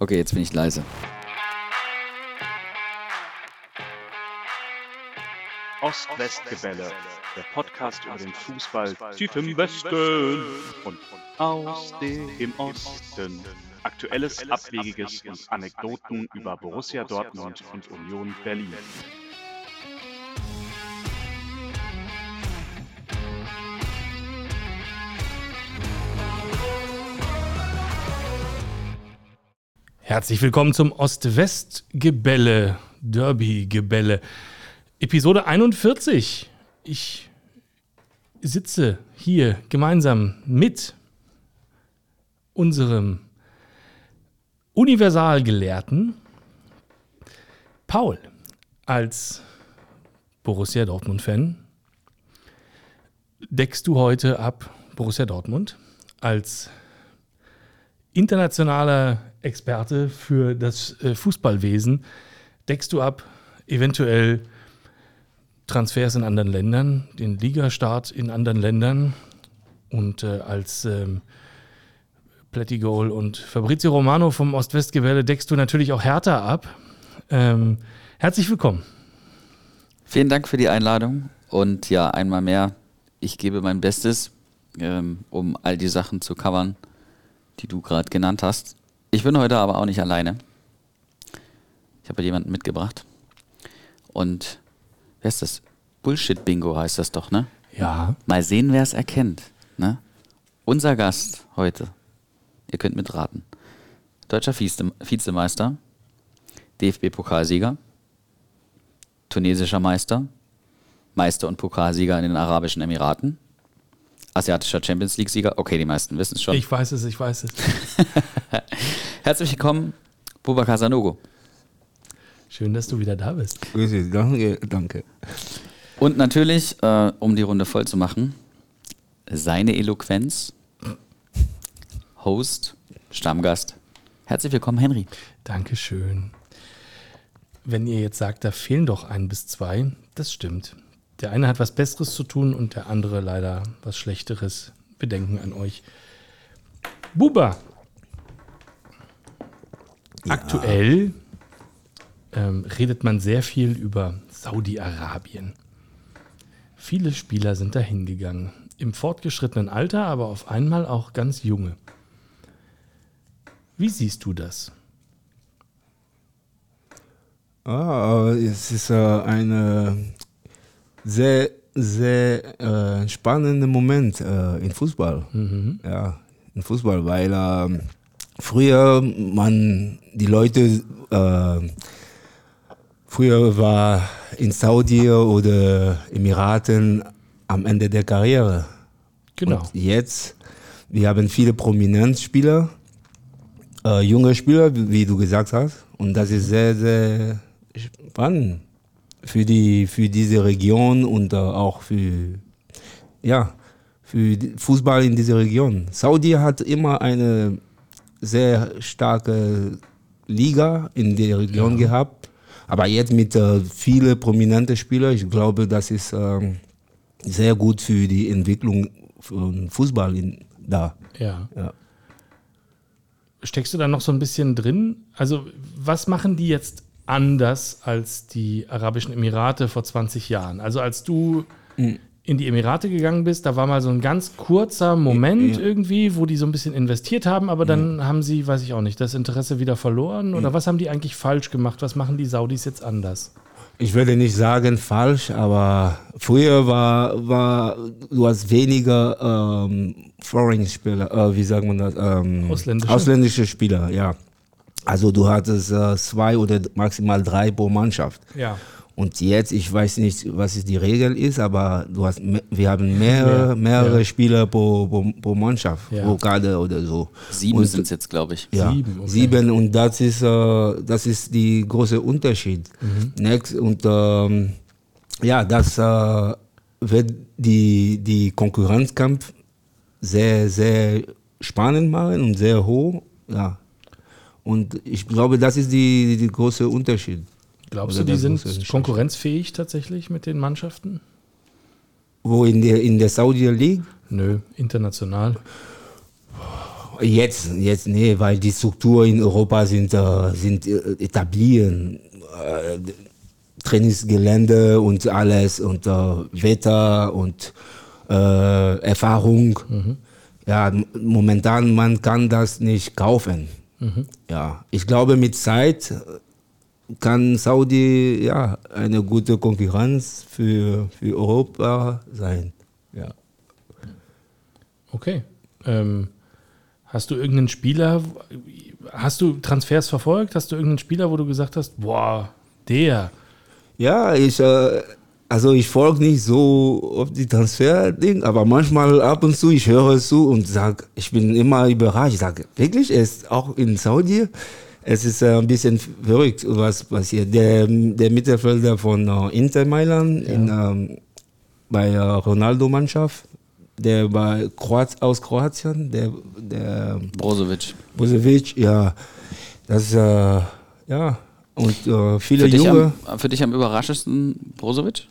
Okay, jetzt bin ich leise. Ost-West-Gebälle, der Podcast über den Fußball tief im Westen und aus dem Osten. Aktuelles, Abwegiges und Anekdoten über Borussia Dortmund und Union Berlin. Herzlich willkommen zum Ost-West-Gebälle, Derby-Gebälle. Episode 41. Ich sitze hier gemeinsam mit unserem Universalgelehrten Paul als Borussia Dortmund-Fan. Deckst du heute ab Borussia Dortmund als internationaler Experte für das äh, Fußballwesen. Deckst du ab eventuell Transfers in anderen Ländern, den Ligastart in anderen Ländern und äh, als ähm, Plättigol und Fabrizio Romano vom Ost-West-Gewelle deckst du natürlich auch Hertha ab. Ähm, herzlich willkommen. Vielen Dank für die Einladung und ja, einmal mehr, ich gebe mein Bestes, ähm, um all die Sachen zu covern, die du gerade genannt hast. Ich bin heute aber auch nicht alleine. Ich habe jemanden mitgebracht. Und wer ist das? Bullshit-Bingo heißt das doch, ne? Ja. Mal sehen, wer es erkennt. Ne? Unser Gast heute, ihr könnt mitraten. Deutscher Vize Vizemeister, DFB-Pokalsieger, tunesischer Meister, Meister und Pokalsieger in den Arabischen Emiraten, asiatischer Champions League-Sieger. Okay, die meisten wissen es schon. Ich weiß es, ich weiß es. Herzlich willkommen, Bubakar Sanogo. Schön, dass du wieder da bist. Grüße, danke, danke. Und natürlich, äh, um die Runde voll zu machen, seine Eloquenz, Host, Stammgast. Herzlich willkommen, Henry. Dankeschön. Wenn ihr jetzt sagt, da fehlen doch ein bis zwei, das stimmt. Der eine hat was Besseres zu tun und der andere leider was Schlechteres. Wir denken an euch. Buba. Aktuell ähm, redet man sehr viel über Saudi-Arabien. Viele Spieler sind da hingegangen. Im fortgeschrittenen Alter, aber auf einmal auch ganz junge. Wie siehst du das? Ah, es ist äh, ein sehr, sehr äh, spannender Moment äh, im Fußball. Ja, im Fußball, weil äh, früher man die Leute äh, früher war in Saudi oder Emiraten am Ende der Karriere. Genau. Und jetzt, wir haben viele Prominenzspieler, äh, junge Spieler, wie du gesagt hast. Und das ist sehr, sehr spannend für, die, für diese Region und äh, auch für, ja, für Fußball in dieser Region. Saudi hat immer eine sehr starke Liga in der Region gehabt. Aber jetzt mit äh, vielen prominenten Spielern, ich glaube, das ist ähm, sehr gut für die Entwicklung von Fußball in, da. Ja. Ja. Steckst du da noch so ein bisschen drin? Also, was machen die jetzt anders als die Arabischen Emirate vor 20 Jahren? Also, als du in die Emirate gegangen bist, da war mal so ein ganz kurzer Moment Ja. irgendwie, wo die so ein bisschen investiert haben, aber dann haben sie, weiß ich auch nicht, das Interesse wieder verloren? Oder was haben die eigentlich falsch gemacht? Was machen die Saudis jetzt anders? Ich würde nicht sagen falsch, aber früher war, war du hast weniger ähm, Foreign Spieler, äh, wie sagt man das? Ähm, Ausländische? Ausländische Spieler, ja. Also du hattest äh, zwei oder maximal drei pro Mannschaft. Ja. Und jetzt, ich weiß nicht, was die Regel ist, aber du hast, wir haben mehrere, Mehr, mehrere ja. Spieler pro, pro, pro Mannschaft, Ja. pro Kader oder so. Sieben Und- sind es jetzt, glaube ich. ja, Sieben, okay. sieben und das ist, äh, das ist die große Unterschied. Mhm. Next, und ähm, ja, das äh, wird die, die Konkurrenzkampf sehr, sehr spannend machen und sehr hoch. Ja. Und ich glaube, das ist die, die große Unterschied. Glaubst Oder du, die sind ja konkurrenzfähig tatsächlich mit den Mannschaften? Wo in der, in der Saudi League? Nö, international. Jetzt, jetzt, nee, weil die Strukturen in Europa sind, äh, sind äh, etabliert. Äh, Trainingsgelände und alles und äh, Wetter und äh, Erfahrung. Ja, m- momentan man kann das nicht kaufen. Ja, ich glaube mit Zeit kann Saudi ja eine gute Konkurrenz für, für Europa sein. Ja. Okay. Ähm, hast du irgendeinen Spieler, hast du Transfers verfolgt? Hast du irgendeinen Spieler, wo du gesagt hast, boah, der, Ja, ich, äh, also ich folge nicht so auf die Transfer-Ding, aber manchmal ab und zu, ich höre es zu und sage, ich bin immer überrascht. Ich sage, wirklich, ist auch in Saudi? Es ist äh, ein bisschen verrückt, was passiert. Der, der Mittelfelder von äh, Inter Mailand in, ähm, bei äh, Ronaldo-Mannschaft, der bei Kroat, aus Kroatien, der, der Brozovic. Busevic, ja, das, äh, ja, und äh, viele Für dich, Junge. am, für dich am überraschendsten Brozovic?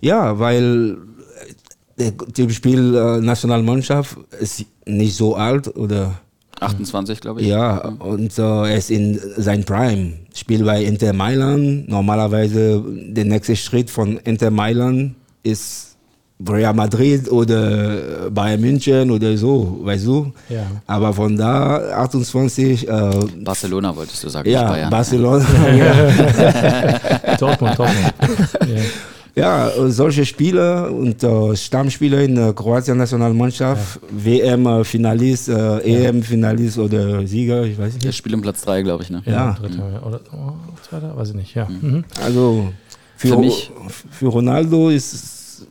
Ja, weil der Typ Spiel äh, Nationalmannschaft ist nicht so alt oder 28, glaube ich. ja und äh, er ist in sein Prime. Spielt bei Inter Mailand. Normalerweise der nächste Schritt von Inter Mailand ist Real Madrid oder Bayern München oder so, weißt du? Ja. Aber von da 28 äh, Barcelona wolltest du sagen, nicht ja, Bayern. Barcelona. ja. Dortmund, Dortmund. ja. Ja, äh, solche Spieler und äh, Stammspieler in der Kroatien Nationalmannschaft, WM-Finalist, äh, EM-Finalist oder Sieger, ich weiß Der nicht. spielt um Platz 3, glaube ich. Ne? Ja, Ja. dritter oder oh, zweiter, weiß ich nicht, ja. Mhm. Also für, Für mich- für Ronaldo ist,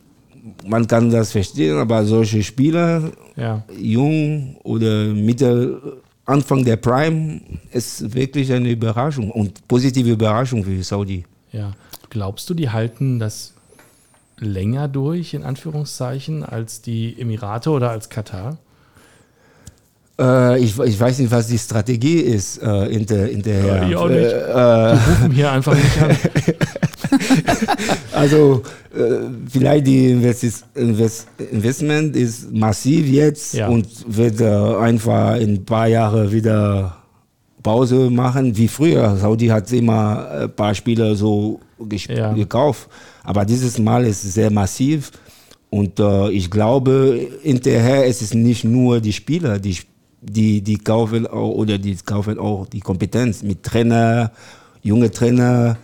man kann das verstehen, aber solche Spieler, Ja. jung oder Mitte, Anfang der Prime, ist wirklich eine Überraschung und positive Überraschung für Saudi. Ja. Glaubst du, die halten das länger durch, in Anführungszeichen, als die Emirate oder als Katar? Äh, ich, ich weiß nicht, was die Strategie ist äh, hinter, hinterher. Ja, ich auch nicht. Äh, Rufen hier einfach nicht an. Also äh, vielleicht die Investis- Invest Investment ist massiv jetzt Ja. und wird äh, einfach in ein paar Jahren wieder Pause machen wie früher. Saudi hat immer ein paar Spieler so Ja. gekauft, aber dieses Mal ist es sehr massiv und äh, ich glaube hinterher ist es nicht nur die Spieler, die die die kaufen auch, oder die kaufen auch die Kompetenz mit Trainer, junge Trainer.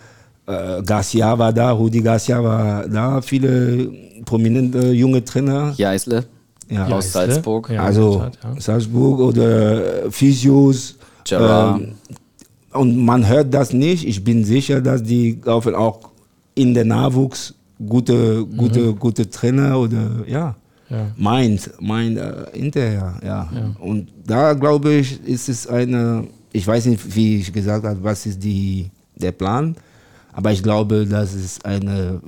Äh, Garcia war da, Rudi Garcia war da, viele prominente junge Trainer. Jeißle Ja. aus. Salzburg. Ja. also. Salzburg oder Physios. Gerard. Ähm, und man hört das nicht. Ich bin sicher, dass die kaufen auch in der Nachwuchs gute, gute, gute Trainer oder ja. Ja. Meint, meint äh, hinterher, ja. Und da glaube ich, ist es eine, ich weiß nicht, wie ich gesagt habe, was ist die, der Plan, aber ich glaube, das ist eine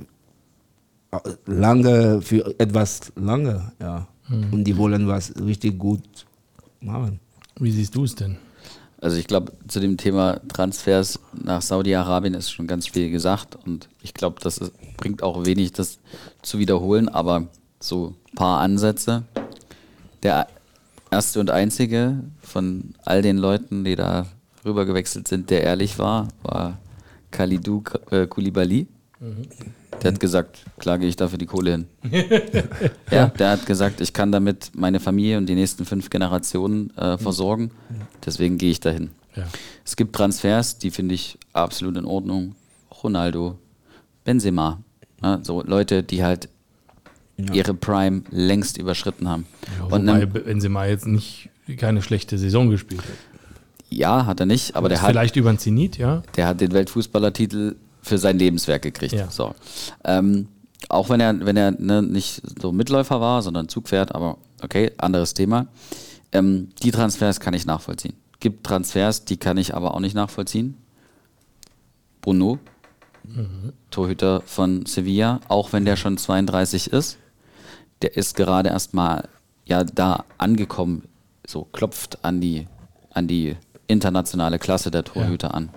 äh, lange, für etwas lange, ja. Und die wollen was richtig gut machen. Wie siehst du es denn? Also ich glaube, zu dem Thema Transfers nach Saudi-Arabien ist schon ganz viel gesagt und ich glaube, das ist, bringt auch wenig, das zu wiederholen, aber so ein paar Ansätze. Der erste und einzige von all den Leuten, die da rüber gewechselt sind, der ehrlich war, war Khalidou äh, Der hat gesagt, klar gehe ich dafür die Kohle hin. ja, der hat gesagt, ich kann damit meine Familie und die nächsten fünf Generationen äh, versorgen. Deswegen gehe ich dahin. Ja. Es gibt Transfers, die finde ich absolut in Ordnung. Ronaldo, Benzema. Ja, so Leute, die halt ihre Prime längst überschritten haben. Ja, und wobei Benzema jetzt nicht keine schlechte Saison gespielt hat. ja, hat er nicht, aber der hat, Vielleicht über den Zenit, ja. der hat den Weltfußballertitel für sein Lebenswerk gekriegt. Ja. So. Ähm, auch wenn er, wenn er ne, nicht so Mitläufer war, sondern Zugpferd, aber okay, anderes Thema. Ähm, die Transfers kann ich nachvollziehen. Gibt Transfers, die kann ich aber auch nicht nachvollziehen. Bruno, Torhüter von Sevilla, auch wenn der schon 32 ist, der ist gerade erstmal ja da angekommen, so klopft an die, an die internationale Klasse der Torhüter an.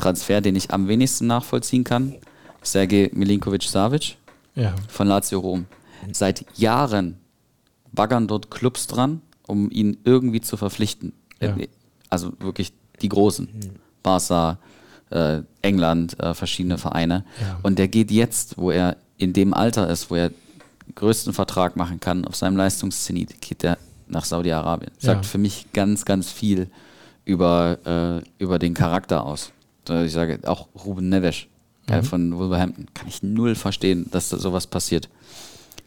Transfer, den ich am wenigsten nachvollziehen kann, Sergej Milinkovic-Savic Ja. von Lazio Rom. Seit Jahren baggern dort Clubs dran um ihn irgendwie zu verpflichten. Ja. Also wirklich die Großen. Barca, äh, England, äh, verschiedene Vereine. Ja. Und der geht jetzt, wo er in dem Alter ist, wo er den größten Vertrag machen kann, auf seinem Leistungszenit, geht er nach Saudi-Arabien. Sagt für mich ganz, ganz viel über, äh, über den Charakter aus. Ich sage, auch Ruben Neves Mhm. von Wolverhampton, kann ich null verstehen, dass da sowas passiert.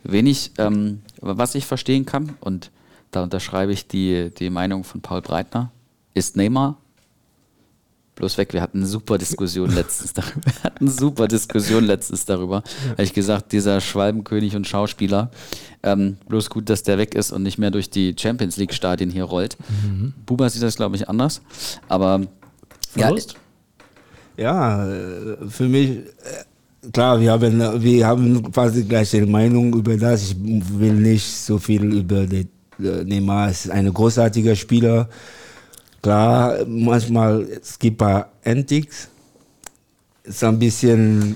Wenig, ähm, was ich verstehen kann, und da unterschreibe ich die, die Meinung von Paul Breitner, ist Neymar bloß weg. Wir hatten eine super Diskussion letztens darüber. Wir hatten eine super Diskussion letztens darüber. Habe ich gesagt, dieser Schwalbenkönig und Schauspieler, ähm, bloß gut, dass der weg ist und nicht mehr durch die Champions League Stadien hier rollt. Buba sieht das, glaube ich, anders. Aber Verlust? Ja, äh, für mich, äh, klar, wir haben, wir haben quasi gleiche Meinung über das. Ich will nicht so viel über den äh, Neymar. Es ist ein großartiger Spieler. Klar, manchmal, es gibt ein paar Antics. Ist ein bisschen,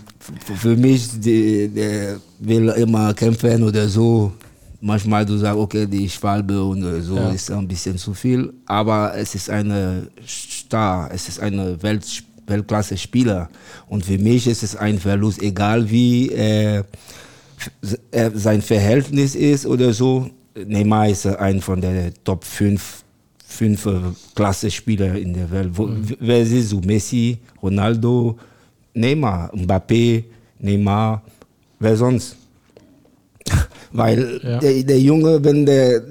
für mich, die, der will immer kämpfen oder so. Manchmal du sagst, okay, die Schwalbe und so Ja. ist ein bisschen zu viel. Aber es ist eine Star, es ist eine Welt, Weltklasse-Spieler. Und für mich ist es ein Verlust, egal wie äh, äh, sein Verhältnis ist oder so. Neymar ist ein von der Top 5 fünf äh, Klasse-Spieler in der Welt. Wo, Wer siehst du? Messi, Ronaldo, Neymar, Mbappé, Neymar, wer sonst? Weil Ja. der, der Junge, wenn der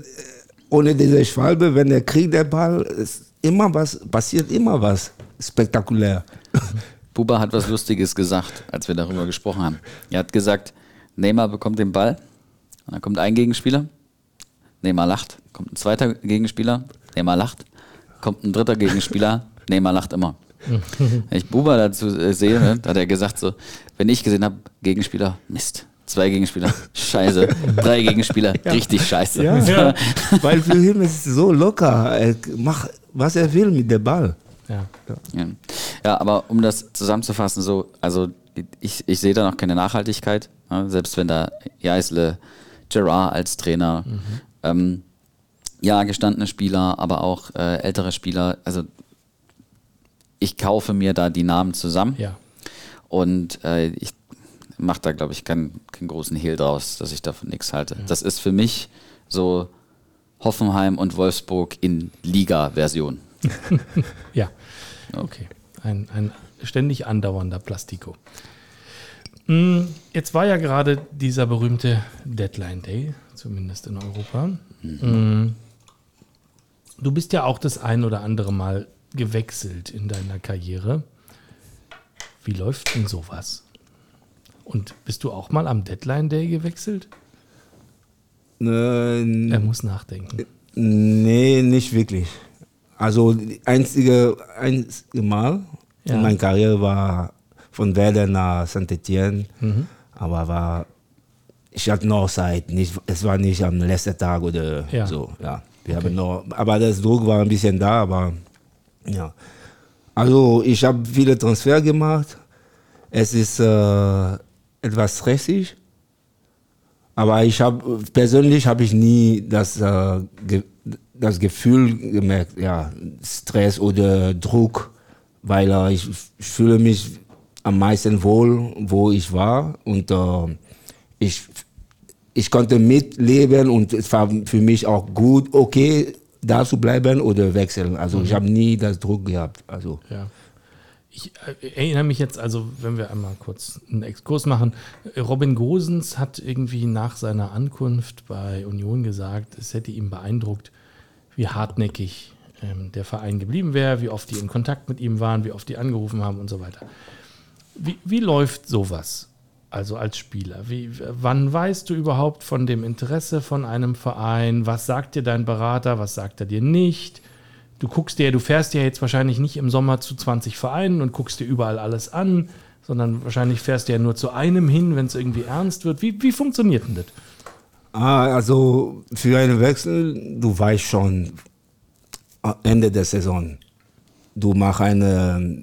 ohne diese Schwalbe, wenn der kriegt der Ball, ist immer was, passiert immer was spektakulär. Buba hat was Lustiges gesagt, als wir darüber gesprochen haben. Er hat gesagt, Neymar bekommt den Ball, und dann kommt ein Gegenspieler, Neymar lacht, kommt ein zweiter Gegenspieler, Neymar lacht, kommt ein dritter Gegenspieler, Neymar lacht immer. Wenn ich Buba dazu äh, sehe, ne, hat er gesagt so, wenn ich gesehen habe, Gegenspieler, Mist. Zwei Gegenspieler, scheiße. Drei Gegenspieler, richtig scheiße. Ja, weil für ihn ist es so locker. Er macht, was er will mit dem Ball. Ja. Ja. ja, aber um das zusammenzufassen, so, also ich, ich sehe da noch keine Nachhaltigkeit, ne? selbst wenn da Jaisle, Gerard als Trainer, ähm, ja, gestandene Spieler, aber auch äh, ältere Spieler, also ich kaufe mir da die Namen zusammen ja. und äh, ich mache da, glaube ich, keinen, keinen großen Hehl draus, dass ich davon nichts halte. Das ist für mich so Hoffenheim und Wolfsburg in Liga-Version. Ja, okay. Ein, ein ständig andauernder Plastiko. Mm, Jetzt war ja gerade dieser berühmte Deadline Day, zumindest in Europa. Mm, Du bist ja auch das ein oder andere Mal gewechselt in deiner Karriere. Wie läuft denn sowas? Und bist du auch mal am Deadline Day gewechselt? Äh, Er muss nachdenken. Nee, nicht wirklich. Also einzige, einzige Mal Ja. in meiner Karriere war von Werder nach Saint-Etienne, aber war, ich hatte noch Zeit, nicht, es war nicht am letzten Tag oder Ja. so. Ja, wir Okay. haben noch, aber das Druck war ein bisschen da, aber ja. Also ich habe viele Transfer gemacht. Es ist äh, etwas stressig. Aber ich habe persönlich habe ich nie das, äh, das Gefühl gemerkt, ja, Stress oder Druck, weil äh, ich, ich fühle mich am meisten wohl, wo ich war und äh, ich, ich konnte mitleben und es war für mich auch gut, okay, da zu bleiben oder wechseln. Also ich habe nie das Druck gehabt. Also Ja. Ich äh, erinnere mich jetzt, also wenn wir einmal kurz einen Exkurs machen, Robin Gosens hat irgendwie nach seiner Ankunft bei Union gesagt, es hätte ihn beeindruckt, wie hartnäckig ähm, der Verein geblieben wäre, wie oft die in Kontakt mit ihm waren, wie oft die angerufen haben und so weiter. Wie, wie läuft sowas? Also als Spieler. Wie, wann weißt du überhaupt von dem Interesse von einem Verein? Was sagt dir dein Berater? Was sagt er dir nicht? Du guckst dir, du fährst ja jetzt wahrscheinlich nicht im Sommer zu 20 Vereinen und guckst dir überall alles an, sondern wahrscheinlich fährst du ja nur zu einem hin, wenn es irgendwie ernst wird. Wie, wie funktioniert denn das? Ah, also für einen Wechsel, du weißt schon Ende der Saison. Du machst eine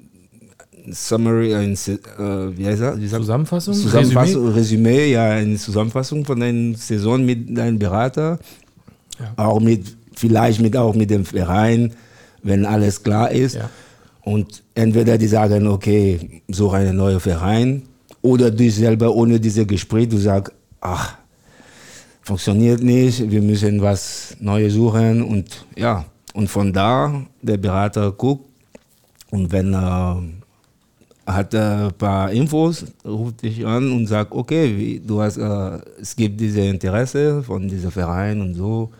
Summary, ein, äh, wie heißt das? Wie Zusammenfassung? Zusammenfassung, Resümee? ja, eine Zusammenfassung von deiner Saison mit deinem Berater. Ja. Auch mit vielleicht mit auch mit dem Verein, wenn alles klar ist. Ja. Und entweder die sagen, okay, such einen neuen Verein, oder du selber ohne dieses Gespräch, du sagst, ach, funktioniert nicht, wir müssen was Neues suchen und ja, und von da der Berater guckt und wenn er hat er ein paar Infos, ruft dich an und sagt, okay, wie, du hast, äh, es gibt diese Interesse von diesem Verein und so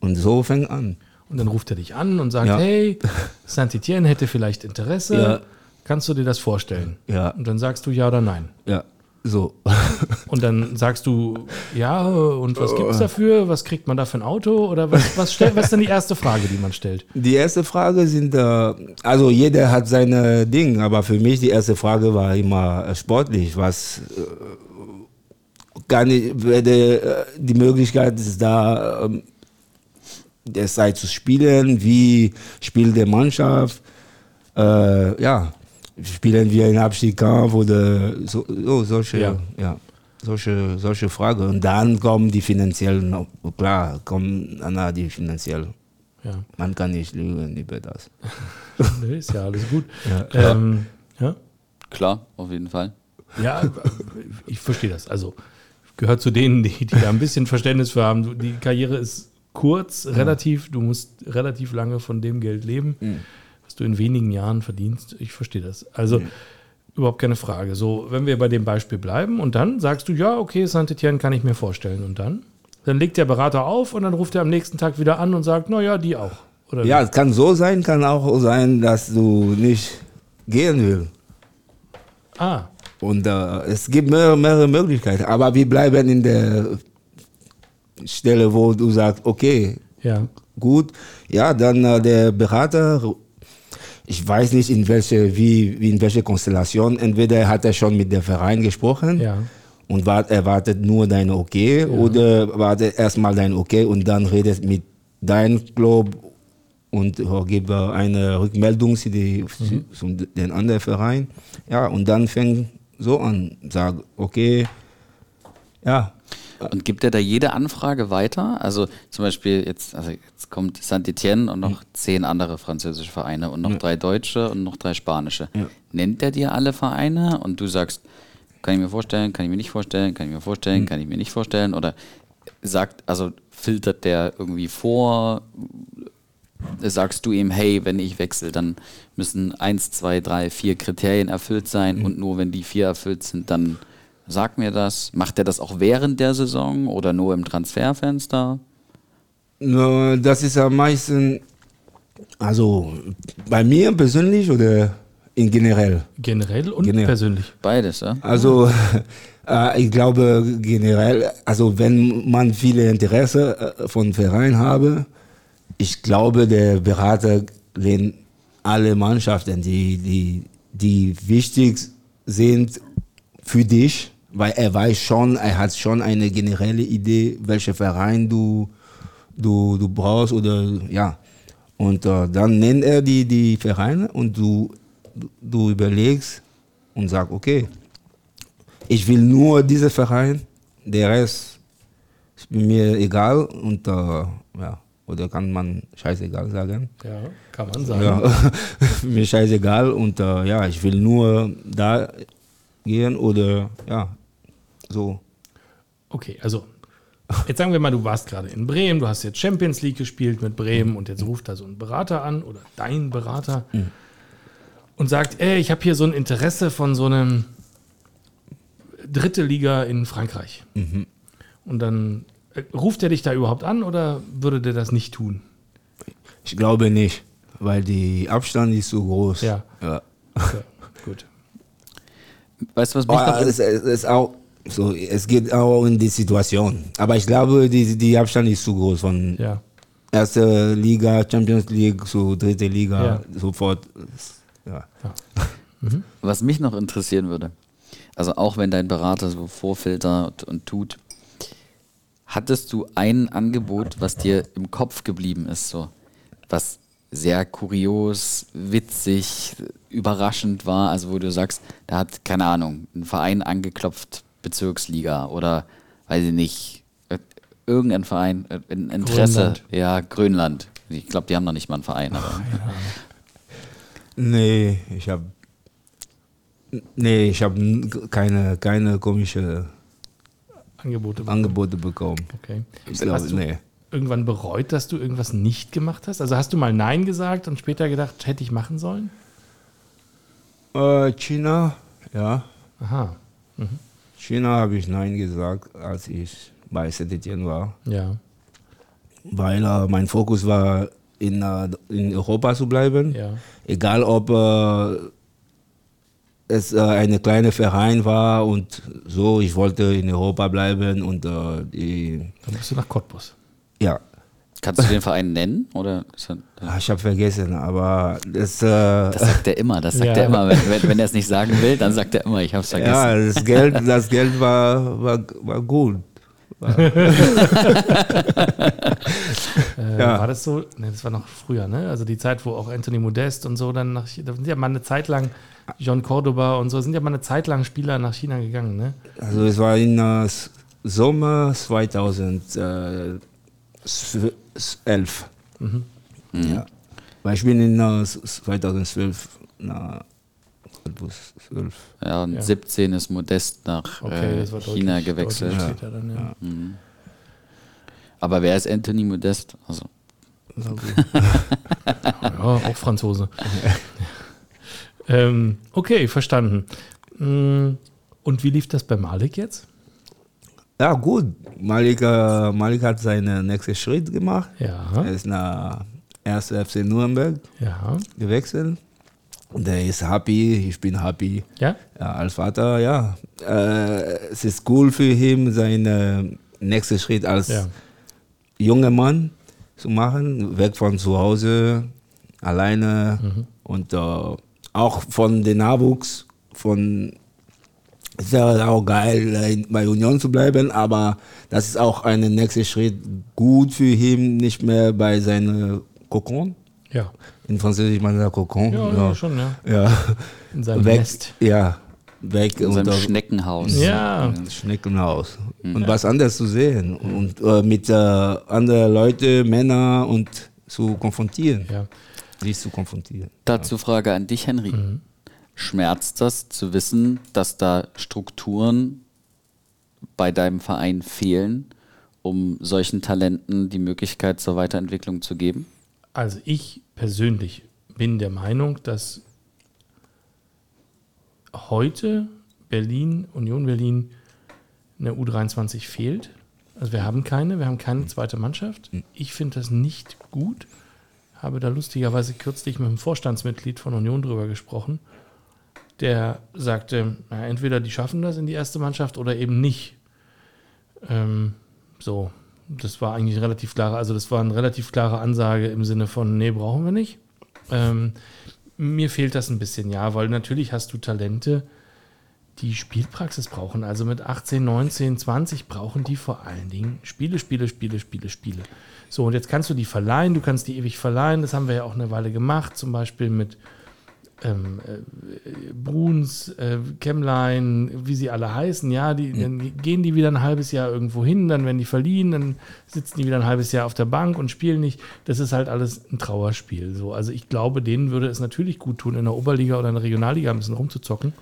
und so fängt an. Und dann ruft er dich an und sagt, Ja. hey, Saint-Etienne hätte vielleicht Interesse. Ja. Kannst du dir das vorstellen? Ja. Und dann sagst du ja oder nein. Ja, so. Und dann sagst du, ja, und was gibt es dafür? Was kriegt man da für ein Auto? Oder was, was, stellt, was ist denn die erste Frage, die man stellt? Die erste Frage sind, äh, also jeder hat seine Dinge, aber für mich die erste Frage war immer äh, sportlich. Was äh, kann ich, werde äh, die Möglichkeit ist da, ähm, der Zeit zu spielen, wie spielt die Mannschaft, äh, ja, spielen wir einen Abstiegskampf oder so, so solche, Ja. ja. solche, solche Fragen. Und dann kommen die finanziellen, noch- klar, kommen dann die finanziellen. Ja, Man kann nicht lügen über das. nee, ist ja alles gut. Ja. Ähm, ja? Klar, auf jeden Fall. Ja, ich verstehe das. Also gehört zu denen, die, die da ein bisschen Verständnis für haben. Die Karriere ist kurz, relativ. Du musst relativ lange von dem Geld leben, was du in wenigen Jahren verdienst. Ich verstehe das. Also überhaupt keine Frage. So, wenn wir bei dem Beispiel bleiben und dann sagst du, ja, okay, Saint-Etienne kann ich mir vorstellen. Und dann? Dann legt der Berater auf und dann ruft er am nächsten Tag wieder an und sagt, naja, die auch. Oder Ja, es kann so sein, kann auch sein, dass du nicht gehen willst. Ah, Und äh, es gibt mehrere, mehrere Möglichkeiten. Aber wir bleiben in der Stelle, wo du sagst, okay, ja. gut, ja, dann äh, der Berater, ich weiß nicht in welche, wie, wie in welche Konstellation, entweder hat er schon mit dem Verein gesprochen Ja. und wart, erwartet nur dein Okay oder wartet erstmal dein Okay und dann redet mit deinem Club und gibt äh, eine Rückmeldung zu, die, zu, zu den anderen Verein. Ja, und dann fängt so an, sag, okay, ja, Und gibt er da jede Anfrage weiter? Also zum Beispiel jetzt, also jetzt kommt Saint-Etienne und noch zehn andere französische Vereine und noch drei deutsche und noch drei spanische. Nennt er dir alle Vereine und du sagst, kann ich mir vorstellen, kann ich mir nicht vorstellen, kann ich mir vorstellen, kann ich mir nicht vorstellen? Oder sagt, also filtert der irgendwie vor? Sagst du ihm, hey, wenn ich wechsle, dann müssen eins, zwei, drei, vier Kriterien erfüllt sein und nur wenn die vier erfüllt sind, dann sag mir das. Macht er das auch während der Saison oder nur im Transferfenster? Nur Das ist am meisten, also bei mir persönlich oder in generell? Generell und Generell. persönlich. Beides, ja? Also äh, ich glaube generell, also wenn man viele Interesse äh, von Verein habe, ich glaube der Berater lehnt alle Mannschaften, die, die, die wichtig sind für dich, weil er weiß schon, er hat schon eine generelle Idee, welcher Verein du, du, du brauchst oder ja. Und äh, dann nennt er die, die Vereine und du, du- überlegst und sagst, okay, ich will nur diesen Verein, der Rest ist mir egal und äh, ja, oder kann man scheißegal sagen. Ja, kann man sagen. Ja, mir scheißegal und äh, ja, ich will nur da gehen oder ja, so. Okay, also jetzt sagen wir mal, du warst gerade in Bremen, du hast jetzt Champions League gespielt mit Bremen und jetzt ruft da so ein Berater an oder dein Berater und sagt, ey, ich habe hier so ein Interesse von so einem dritte Liga in Frankreich. Und dann äh, ruft er dich da überhaupt an oder würde der das nicht tun? Ich glaube nicht, weil die Abstand ist so groß. Ja. ja. Okay, gut. Weißt du, was mich Aber es, es ist auch so, es geht auch in die Situation. Aber ich glaube, die, die Abstand ist zu groß von Ja. erste Liga, Champions League zu dritte Liga, Ja. sofort. Ja. Was mich noch interessieren würde, also auch wenn dein Berater so vorfiltert und tut, hattest du ein Angebot, was dir im Kopf geblieben ist, so was sehr kurios, witzig, überraschend war, also wo du sagst, da hat, keine Ahnung, ein Verein angeklopft, Bezirksliga oder weiß ich nicht, äh, irgendein Verein, äh, ein Interesse. Grönland. Ja, Grönland. Ich glaube, die haben noch nicht mal einen Verein. Aber Nee, ich habe nee, ich habe keine, keine komische Angebote. Angebote bekommen. Okay. Ich glaube, Hast du nee. irgendwann bereut, dass du irgendwas nicht gemacht hast? Also hast du mal Nein gesagt und später gedacht, hätte ich machen sollen? Äh, China, ja. Aha. China habe ich Nein gesagt, als ich bei Saint-Etienne war. Ja. Weil äh, mein Fokus war, in, äh, in Europa zu bleiben. Ja. Egal ob äh, es äh, eine kleine Verein war und so, ich wollte in Europa bleiben und äh, die, Dann bist du nach Cottbus. ja, kannst du den Verein nennen? Oder das, Ah, ich habe vergessen, aber das, äh, das sagt er immer. Das sagt Ja. er immer. Wenn, wenn, wenn er es nicht sagen will, dann sagt er immer, ich habe es vergessen. ja, das Geld, das Geld war, war, war gut. Äh, Ja. War das so? Ne, das war noch früher, ne? Also die Zeit, wo auch Anthony Modest und so dann nach China, da sind ja mal eine Zeit lang, John Cordoba und so, sind ja mal eine Zeit lang Spieler nach China gegangen, ne? Also es war in äh, Sommer 2011. Mhm. Ja. Weil ich bin in s- 2012 nach Cottbus 12. Ja, und Ja. 17 ist Modest nach Okay, äh, das war China deutlich, gewechselt. Dann, ja. Aber wer ist Anthony Modest? Also, ja, auch Franzose. ähm, okay, verstanden. Mm, Und wie lief das bei Malik jetzt? Ja, gut. Malik, äh, Malik hat seinen nächsten Schritt gemacht. Ja, Er ist nach 1. FC Nürnberg ja, gewechselt. Und er ist happy, ich bin happy. ja, Ja, als Vater, ja. Äh, es ist cool für ihn, seinen nächsten Schritt als ja. junger Mann zu machen, weg von zu Hause, alleine und äh, auch von den Nachwuchs, von es wäre auch geil, bei Union zu bleiben, aber das ist auch ein nächster Schritt gut für ihn, nicht mehr bei seinem Kokon. Ja, In Französisch man sagt Kokon. ja, ja, schon, ja. Ja. In seinem Weg, Nest. ja, weg in seinem Schneckenhaus. Ja, Schneckenhaus. Und was anderes zu sehen und äh, mit äh, anderen Leuten, Männern und zu konfrontieren. ja. Sich zu konfrontieren. Dazu Frage an dich, Henry. Schmerzt das zu wissen, dass da Strukturen bei deinem Verein fehlen, um solchen Talenten die Möglichkeit zur Weiterentwicklung zu geben? Also ich persönlich bin der Meinung, dass heute Berlin, Union Berlin, eine U23 fehlt. Also wir haben keine, wir haben keine zweite Mannschaft. Ich finde das nicht gut. Habe da lustigerweise kürzlich mit einem Vorstandsmitglied von Union drüber gesprochen. Der sagte, na, entweder die schaffen das in die erste Mannschaft oder eben nicht. Ähm, so, das war eigentlich relativ klare, also das war eine relativ klare Ansage im Sinne von, nee, brauchen wir nicht. Ähm, mir fehlt das ein bisschen, ja, weil natürlich hast du Talente, die Spielpraxis brauchen. Also mit 18, 19, 20 brauchen die vor allen Dingen Spiele, Spiele, Spiele, Spiele, Spiele. So, und jetzt kannst du die verleihen, du kannst die ewig verleihen. Das haben wir ja auch eine Weile gemacht, zum Beispiel mit ähm, äh, Bruns, äh, Kemlein, wie sie alle heißen, ja, die, dann gehen die wieder ein halbes Jahr irgendwo hin, dann werden die verliehen, dann sitzen die wieder ein halbes Jahr auf der Bank und spielen nicht. Das ist halt alles ein Trauerspiel. So. Also ich glaube, denen würde es natürlich gut tun, in der Oberliga oder in der Regionalliga ein bisschen rumzuzocken.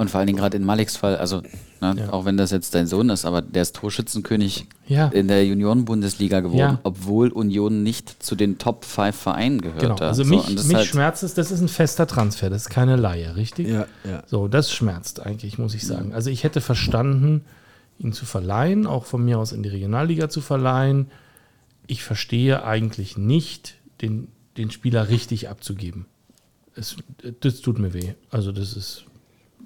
Und vor allen Dingen gerade in Maliks Fall, also ne, Ja. auch wenn das jetzt dein Sohn ist, aber der ist Torschützenkönig Ja. in der Junioren-Bundesliga geworden, Ja. obwohl Union nicht zu den Top 5 Vereinen gehört. Genau, also So, mich, mich halt- schmerzt es, das ist ein fester Transfer, das ist keine Laie, richtig? Ja, ja. So, das schmerzt eigentlich, muss ich sagen. Also ich hätte verstanden, ihn zu verleihen, auch von mir aus in die Regionalliga zu verleihen. Ich verstehe eigentlich nicht, den, den Spieler richtig abzugeben. Es, das tut mir weh. Also das ist,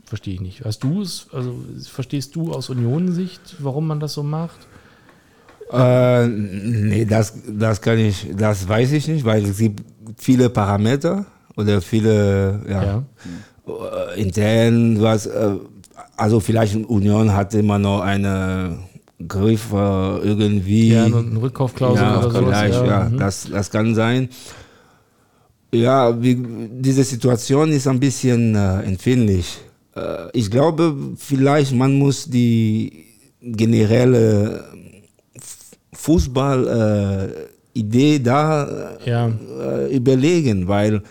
verstehe ich nicht. Hast du es, also verstehst du aus Union-Sicht, warum man das so macht? Äh, nee, das, das kann ich, das weiß ich nicht, weil es gibt viele Parameter oder viele, ja, äh, intern, was, äh, also vielleicht Union hat immer noch eine Griff äh, irgendwie. Ja, eine Rückkaufklausel ja, oder sowas. vielleicht, ja, mhm. das, das kann sein. Ja, wie, diese Situation ist ein bisschen äh, empfindlich. Äh, ich glaube, vielleicht man muss die generelle Fußball-Idee da äh, Ja. äh, überlegen, weil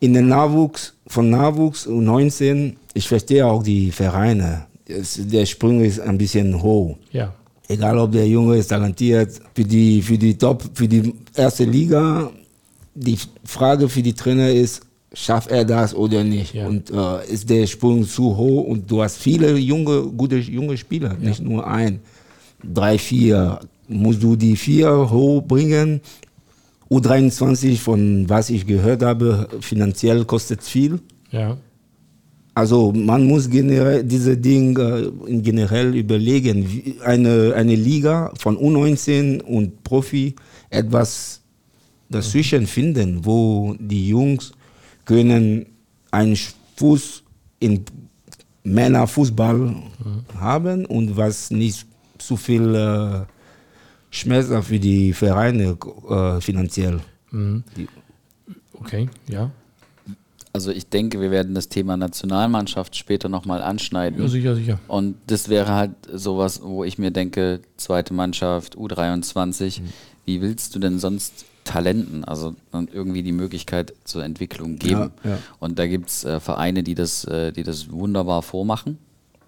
in den Nachwuchs, von Nachwuchs und 19, ich verstehe auch die Vereine. Der Sprung ist ein bisschen hoch. Ja. Egal ob der Junge ist talentiert für die, für die Top, für die erste Liga. Die Frage für die Trainer ist, schafft er das oder nicht? Ja. Und äh, ist der Sprung zu hoch? Und du hast viele junge, gute junge Spieler, nicht nur ein. Drei, vier. Musst du die vier hochbringen? U23, von was ich gehört habe, finanziell kostet viel. Ja. Also man muss generell diese Dinge äh, generell überlegen. Eine, eine Liga von U19 und Profi etwas dazwischen finden, wo die Jungs können einen Fuß in Männerfußball haben und was nicht zu viel äh, Schmerz für die Vereine äh, finanziell. Die- Okay, ja. Also ich denke, wir werden das Thema Nationalmannschaft später nochmal anschneiden. Ja, sicher, sicher. Und das wäre halt sowas, wo ich mir denke, zweite Mannschaft, U23, wie willst du denn sonst Talenten, also irgendwie die Möglichkeit zur Entwicklung geben? Ja, ja. Und da gibt es äh, Vereine, die das, äh, die das wunderbar vormachen.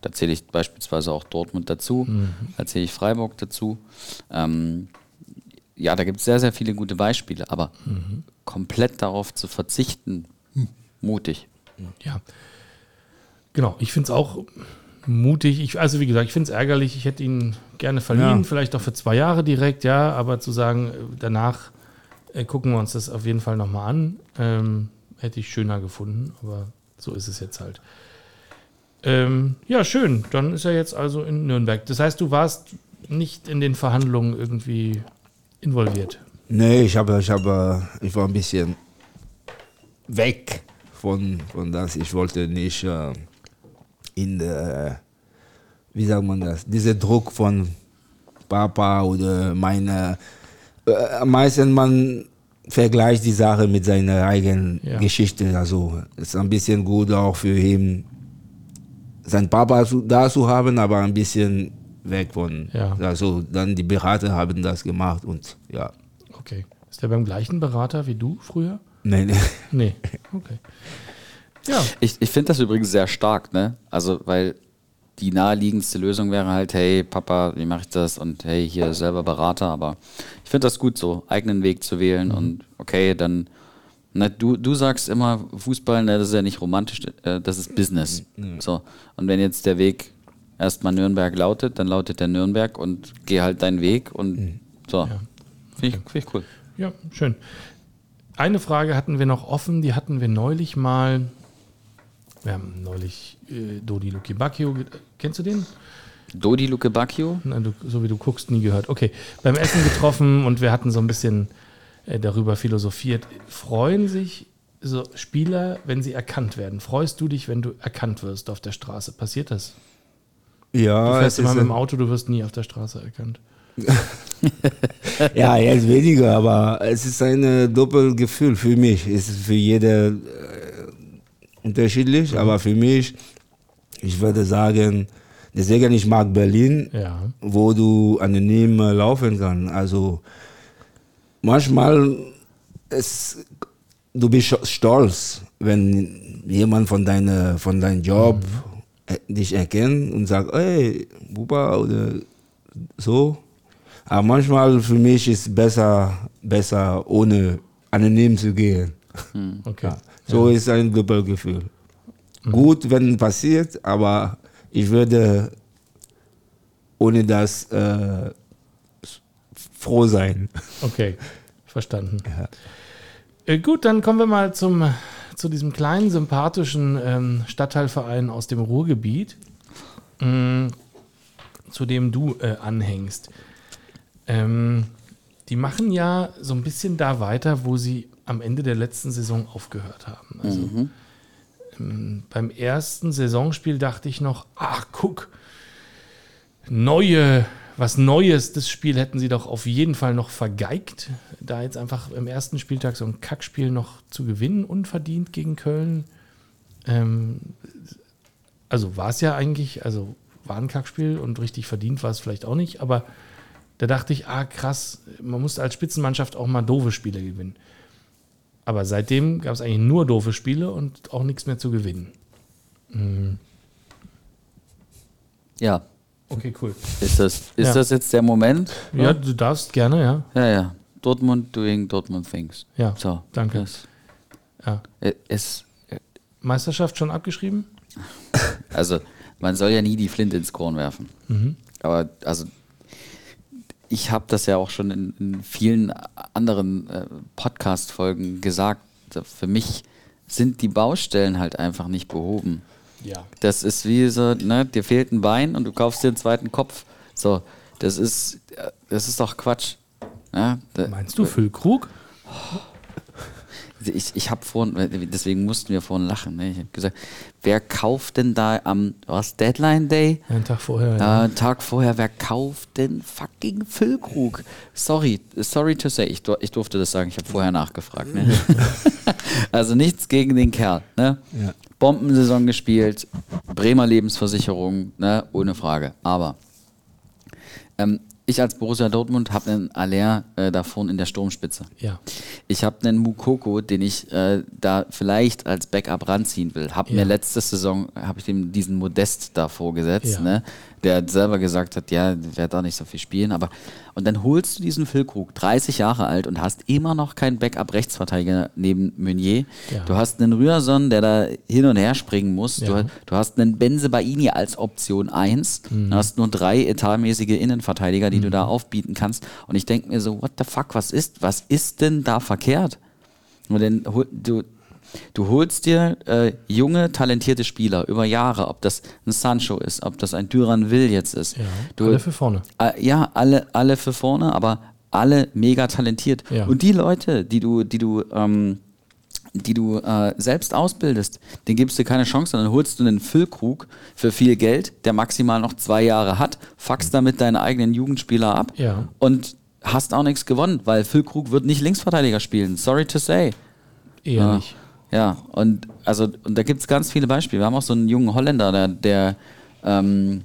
Da zähle ich beispielsweise auch Dortmund dazu, da zähle ich Freiburg dazu. Ähm, ja, da gibt es sehr, sehr viele gute Beispiele, aber komplett darauf zu verzichten, mutig. Ja. Genau, ich finde es auch mutig. Ich, also wie gesagt, ich finde es ärgerlich. Ich hätte ihn gerne verliehen, Ja. vielleicht auch für zwei Jahre direkt, ja, aber zu sagen, äh, danach äh, gucken wir uns das auf jeden Fall nochmal an, ähm, hätte ich schöner gefunden, aber so ist es jetzt halt. Ähm, ja, schön. Dann ist er jetzt also in Nürnberg. Das heißt, du warst nicht in den Verhandlungen irgendwie involviert. Nee, ich habe, ich habe, ich war ein bisschen weg von, von das. Ich wollte nicht äh, in der, wie sagt man das, dieser Druck von Papa oder meine, äh, am meisten man vergleicht die Sache mit seiner eigenen Ja. Geschichte. Also es ist ein bisschen gut auch für ihn, sein Papa zu, da zu haben, aber ein bisschen weg von, Ja. also dann die Berater haben das gemacht und ja. Okay. Ist der beim gleichen Berater wie du früher? Nee. Nee. Okay. Ja, Ich, ich finde das übrigens sehr stark, ne? Also, weil die naheliegendste Lösung wäre halt, hey, Papa, wie mache ich das? Und hey, hier selber Berater, aber ich finde das gut so, eigenen Weg zu wählen und okay, dann, ne, du, du sagst immer, Fußball, ne, das ist ja nicht romantisch, äh, das ist Business. So. Und wenn jetzt der Weg erstmal Nürnberg lautet, dann lautet der Nürnberg und geh halt deinen Weg und so. Finde ich, find ich cool. Ja, schön. Eine Frage hatten wir noch offen, die hatten wir neulich mal. Wir haben neulich äh, Dodi Luki Bacchio. Kennst du den? Dodi Luke Bacchio? Na, du, so wie du guckst, nie gehört. Okay, beim Essen getroffen und wir hatten so ein bisschen äh, darüber philosophiert. Freuen sich so Spieler, wenn sie erkannt werden? Freust du dich, wenn du erkannt wirst auf der Straße? Passiert das? Du Ja, fährst es immer mit dem Auto, du wirst nie auf der Straße erkannt. ja, jetzt weniger, aber es ist ein äh, Doppelgefühl für mich. Es ist für jede unterschiedlich, aber für mich, ich würde sagen, deswegen ich mag Berlin, Ja. wo du anonym äh, laufen kannst. Also manchmal es, du bist stolz, wenn jemand von deiner von deinem Job äh, dich erkennt und sagt, hey, Buba oder so. Aber manchmal für mich ist besser besser ohne anonym zu gehen. Okay. Ja. So ist ein Doppelgefühl. Gut, wenn passiert, aber ich würde ohne das äh, froh sein. Okay, verstanden. Äh, gut, dann kommen wir mal zum, zu diesem kleinen, sympathischen ähm, Stadtteilverein aus dem Ruhrgebiet, mh, zu dem du äh, anhängst. Ähm, die machen ja so ein bisschen da weiter, wo sie am Ende der letzten Saison aufgehört haben. Also ähm, beim ersten Saisonspiel dachte ich noch, ach guck, neue, was Neues, das Spiel hätten sie doch auf jeden Fall noch vergeigt. Da jetzt einfach im ersten Spieltag so ein Kackspiel noch zu gewinnen, unverdient gegen Köln. Ähm, also war es ja eigentlich, also war ein Kackspiel und richtig verdient war es vielleicht auch nicht, aber Da dachte ich, ah krass, man muss als Spitzenmannschaft auch mal doofe Spiele gewinnen. Aber seitdem gab es eigentlich nur doofe Spiele und auch nichts mehr zu gewinnen. Ja. Okay, cool. Ist das, ist Ja. das jetzt der Moment? Ja, du darfst gerne, ja. Ja, ja. Dortmund doing Dortmund things. Ja, So. danke. Das, ja. äh, es, Meisterschaft schon abgeschrieben? also, man soll ja nie die Flinte ins Korn werfen. Mhm. Aber, also, ich habe das ja auch schon in, in vielen anderen äh, Podcast-Folgen gesagt. Für mich sind die Baustellen halt einfach nicht behoben. Ja. Das ist wie so, ne, dir fehlt ein Bein und du kaufst dir einen zweiten Kopf. So, das ist, äh, das ist doch Quatsch. Ja, da, Meinst du Füllkrug? Ich, ich habe vorhin, deswegen mussten wir vorhin lachen. Ne? Ich habe gesagt, wer kauft denn da am, was, Deadline Day? Einen Tag vorher. Da, einen Tag vorher, wer kauft denn fucking Füllkrug? Sorry, sorry to say, ich, ich durfte das sagen, ich habe vorher nachgefragt. Ne? also nichts gegen den Kerl. Ne? Ja. Bombensaison gespielt, Bremer Lebensversicherung, ne? ohne Frage. Aber ähm, ich als Borussia Dortmund habe einen Aller äh, da vorne in der Sturmspitze. Ja. Ich habe einen Mukoko, den ich äh, da vielleicht als Backup ranziehen will. Hab Ja. mir letzte Saison, habe ich dem diesen Modest da vorgesetzt, Ja. ne? der selber gesagt hat, ja, wird da nicht so viel spielen, aber und dann holst du diesen Füllkrug, 30 Jahre alt und hast immer noch keinen Backup-Rechtsverteidiger neben Meunier. Ja. Du hast einen Rührson, der da hin und her springen muss. Ja. Du, du hast einen Benze Baini als Option 1. Mhm. Du hast nur drei etatmäßige Innenverteidiger, die du da aufbieten kannst. Und ich denke mir so, what the fuck, was ist, was ist denn da verkehrt? Und dann du, du holst dir äh, junge, talentierte Spieler über Jahre, ob das ein Sancho ist, ob das ein Duran Will jetzt ist. Ja. Du, Alle für vorne. äh, ja, alle, alle für vorne, aber alle mega talentiert. Ja. Und die Leute, die du, die du, ähm, die du äh, selbst ausbildest, denen gibst du keine Chance, sondern holst du einen Füllkrug für viel Geld, der maximal noch zwei Jahre hat, fuckst damit deine eigenen Jugendspieler ab Ja. und hast auch nichts gewonnen, weil Füllkrug wird nicht Linksverteidiger spielen. Sorry to say. Eher Ja. nicht. Ja, und also und da gibt es ganz viele Beispiele. Wir haben auch so einen jungen Holländer, der, der, ähm,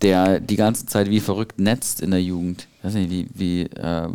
der die ganze Zeit wie verrückt netzt in der Jugend. Ich weiß nicht, wie, wie äh,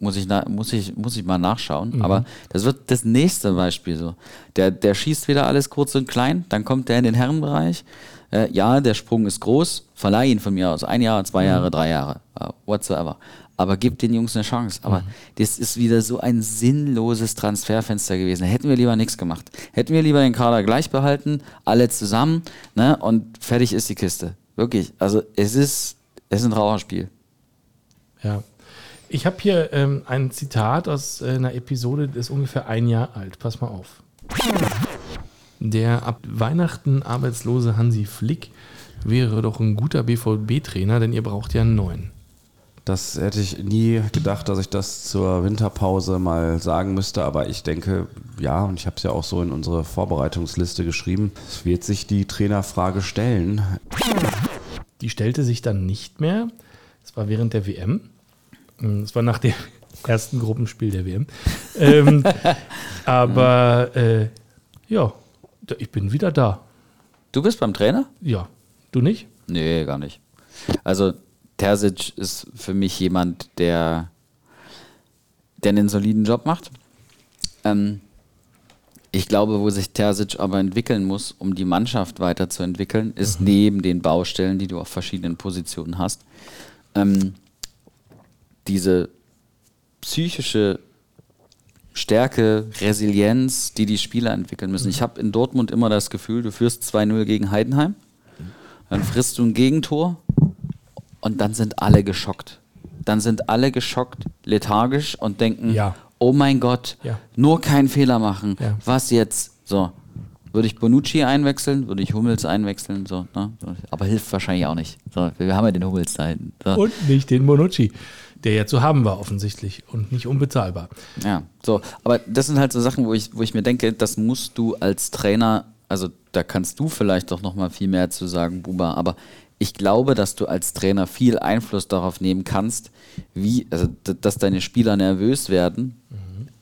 muss, ich muss, ich, muss ich mal nachschauen. Aber das wird das nächste Beispiel so. Der, der schießt wieder alles kurz und klein, dann kommt der in den Herrenbereich. Äh, ja, der Sprung ist groß, verleih ihn von mir aus. Ein Jahr, zwei Jahre, drei Jahre, uh, whatsoever. Aber gib den Jungs eine Chance. Aber das ist wieder so ein sinnloses Transferfenster gewesen. Hätten wir lieber nichts gemacht. Hätten wir lieber den Kader gleich behalten, alle zusammen, ne? Und fertig ist die Kiste. Wirklich. Also es ist, es ist ein Trauerspiel. Ja. Ich habe hier ähm, ein Zitat aus äh, einer Episode, das ist ungefähr ein Jahr alt. Pass mal auf. Der ab Weihnachten arbeitslose Hansi Flick wäre doch ein guter BVB-Trainer, denn ihr braucht ja einen neuen. Das hätte ich nie gedacht, dass ich das zur Winterpause mal sagen müsste, aber ich denke, ja, und ich habe es ja auch so in unsere Vorbereitungsliste geschrieben, es wird sich die Trainerfrage stellen. Die stellte sich dann nicht mehr. Es war während der WM. Es war nach dem ersten Gruppenspiel der WM. Ähm, aber äh, ja, ich bin wieder da. Du bist beim Trainer? Ja, du nicht? Nee, gar nicht. Also Terzic ist für mich jemand, der, der einen soliden Job macht. Ähm, ich glaube, wo sich Terzic aber entwickeln muss, um die Mannschaft weiterzuentwickeln, ist neben den Baustellen, die du auf verschiedenen Positionen hast, ähm, diese psychische Stärke, Resilienz, die die Spieler entwickeln müssen. Ich habe in Dortmund immer das Gefühl, du führst 2-0 gegen Heidenheim, dann frisst du ein Gegentor und dann sind alle geschockt. Dann sind alle geschockt, lethargisch und denken, Ja. oh mein Gott, Ja. nur keinen Fehler machen. Ja. Was jetzt? So. Würde ich Bonucci einwechseln, würde ich Hummels einwechseln, so, ne? aber hilft wahrscheinlich auch nicht. So, wir haben ja den Hummels da hinten. So. Und nicht den Bonucci, der ja zu haben war offensichtlich und nicht unbezahlbar. Ja, so. Aber das sind halt so Sachen, wo ich, wo ich mir denke, das musst du als Trainer, also da kannst du vielleicht doch noch mal viel mehr zu sagen, Buba, aber ich glaube, dass du als Trainer viel Einfluss darauf nehmen kannst, wie, also dass deine Spieler nervös werden,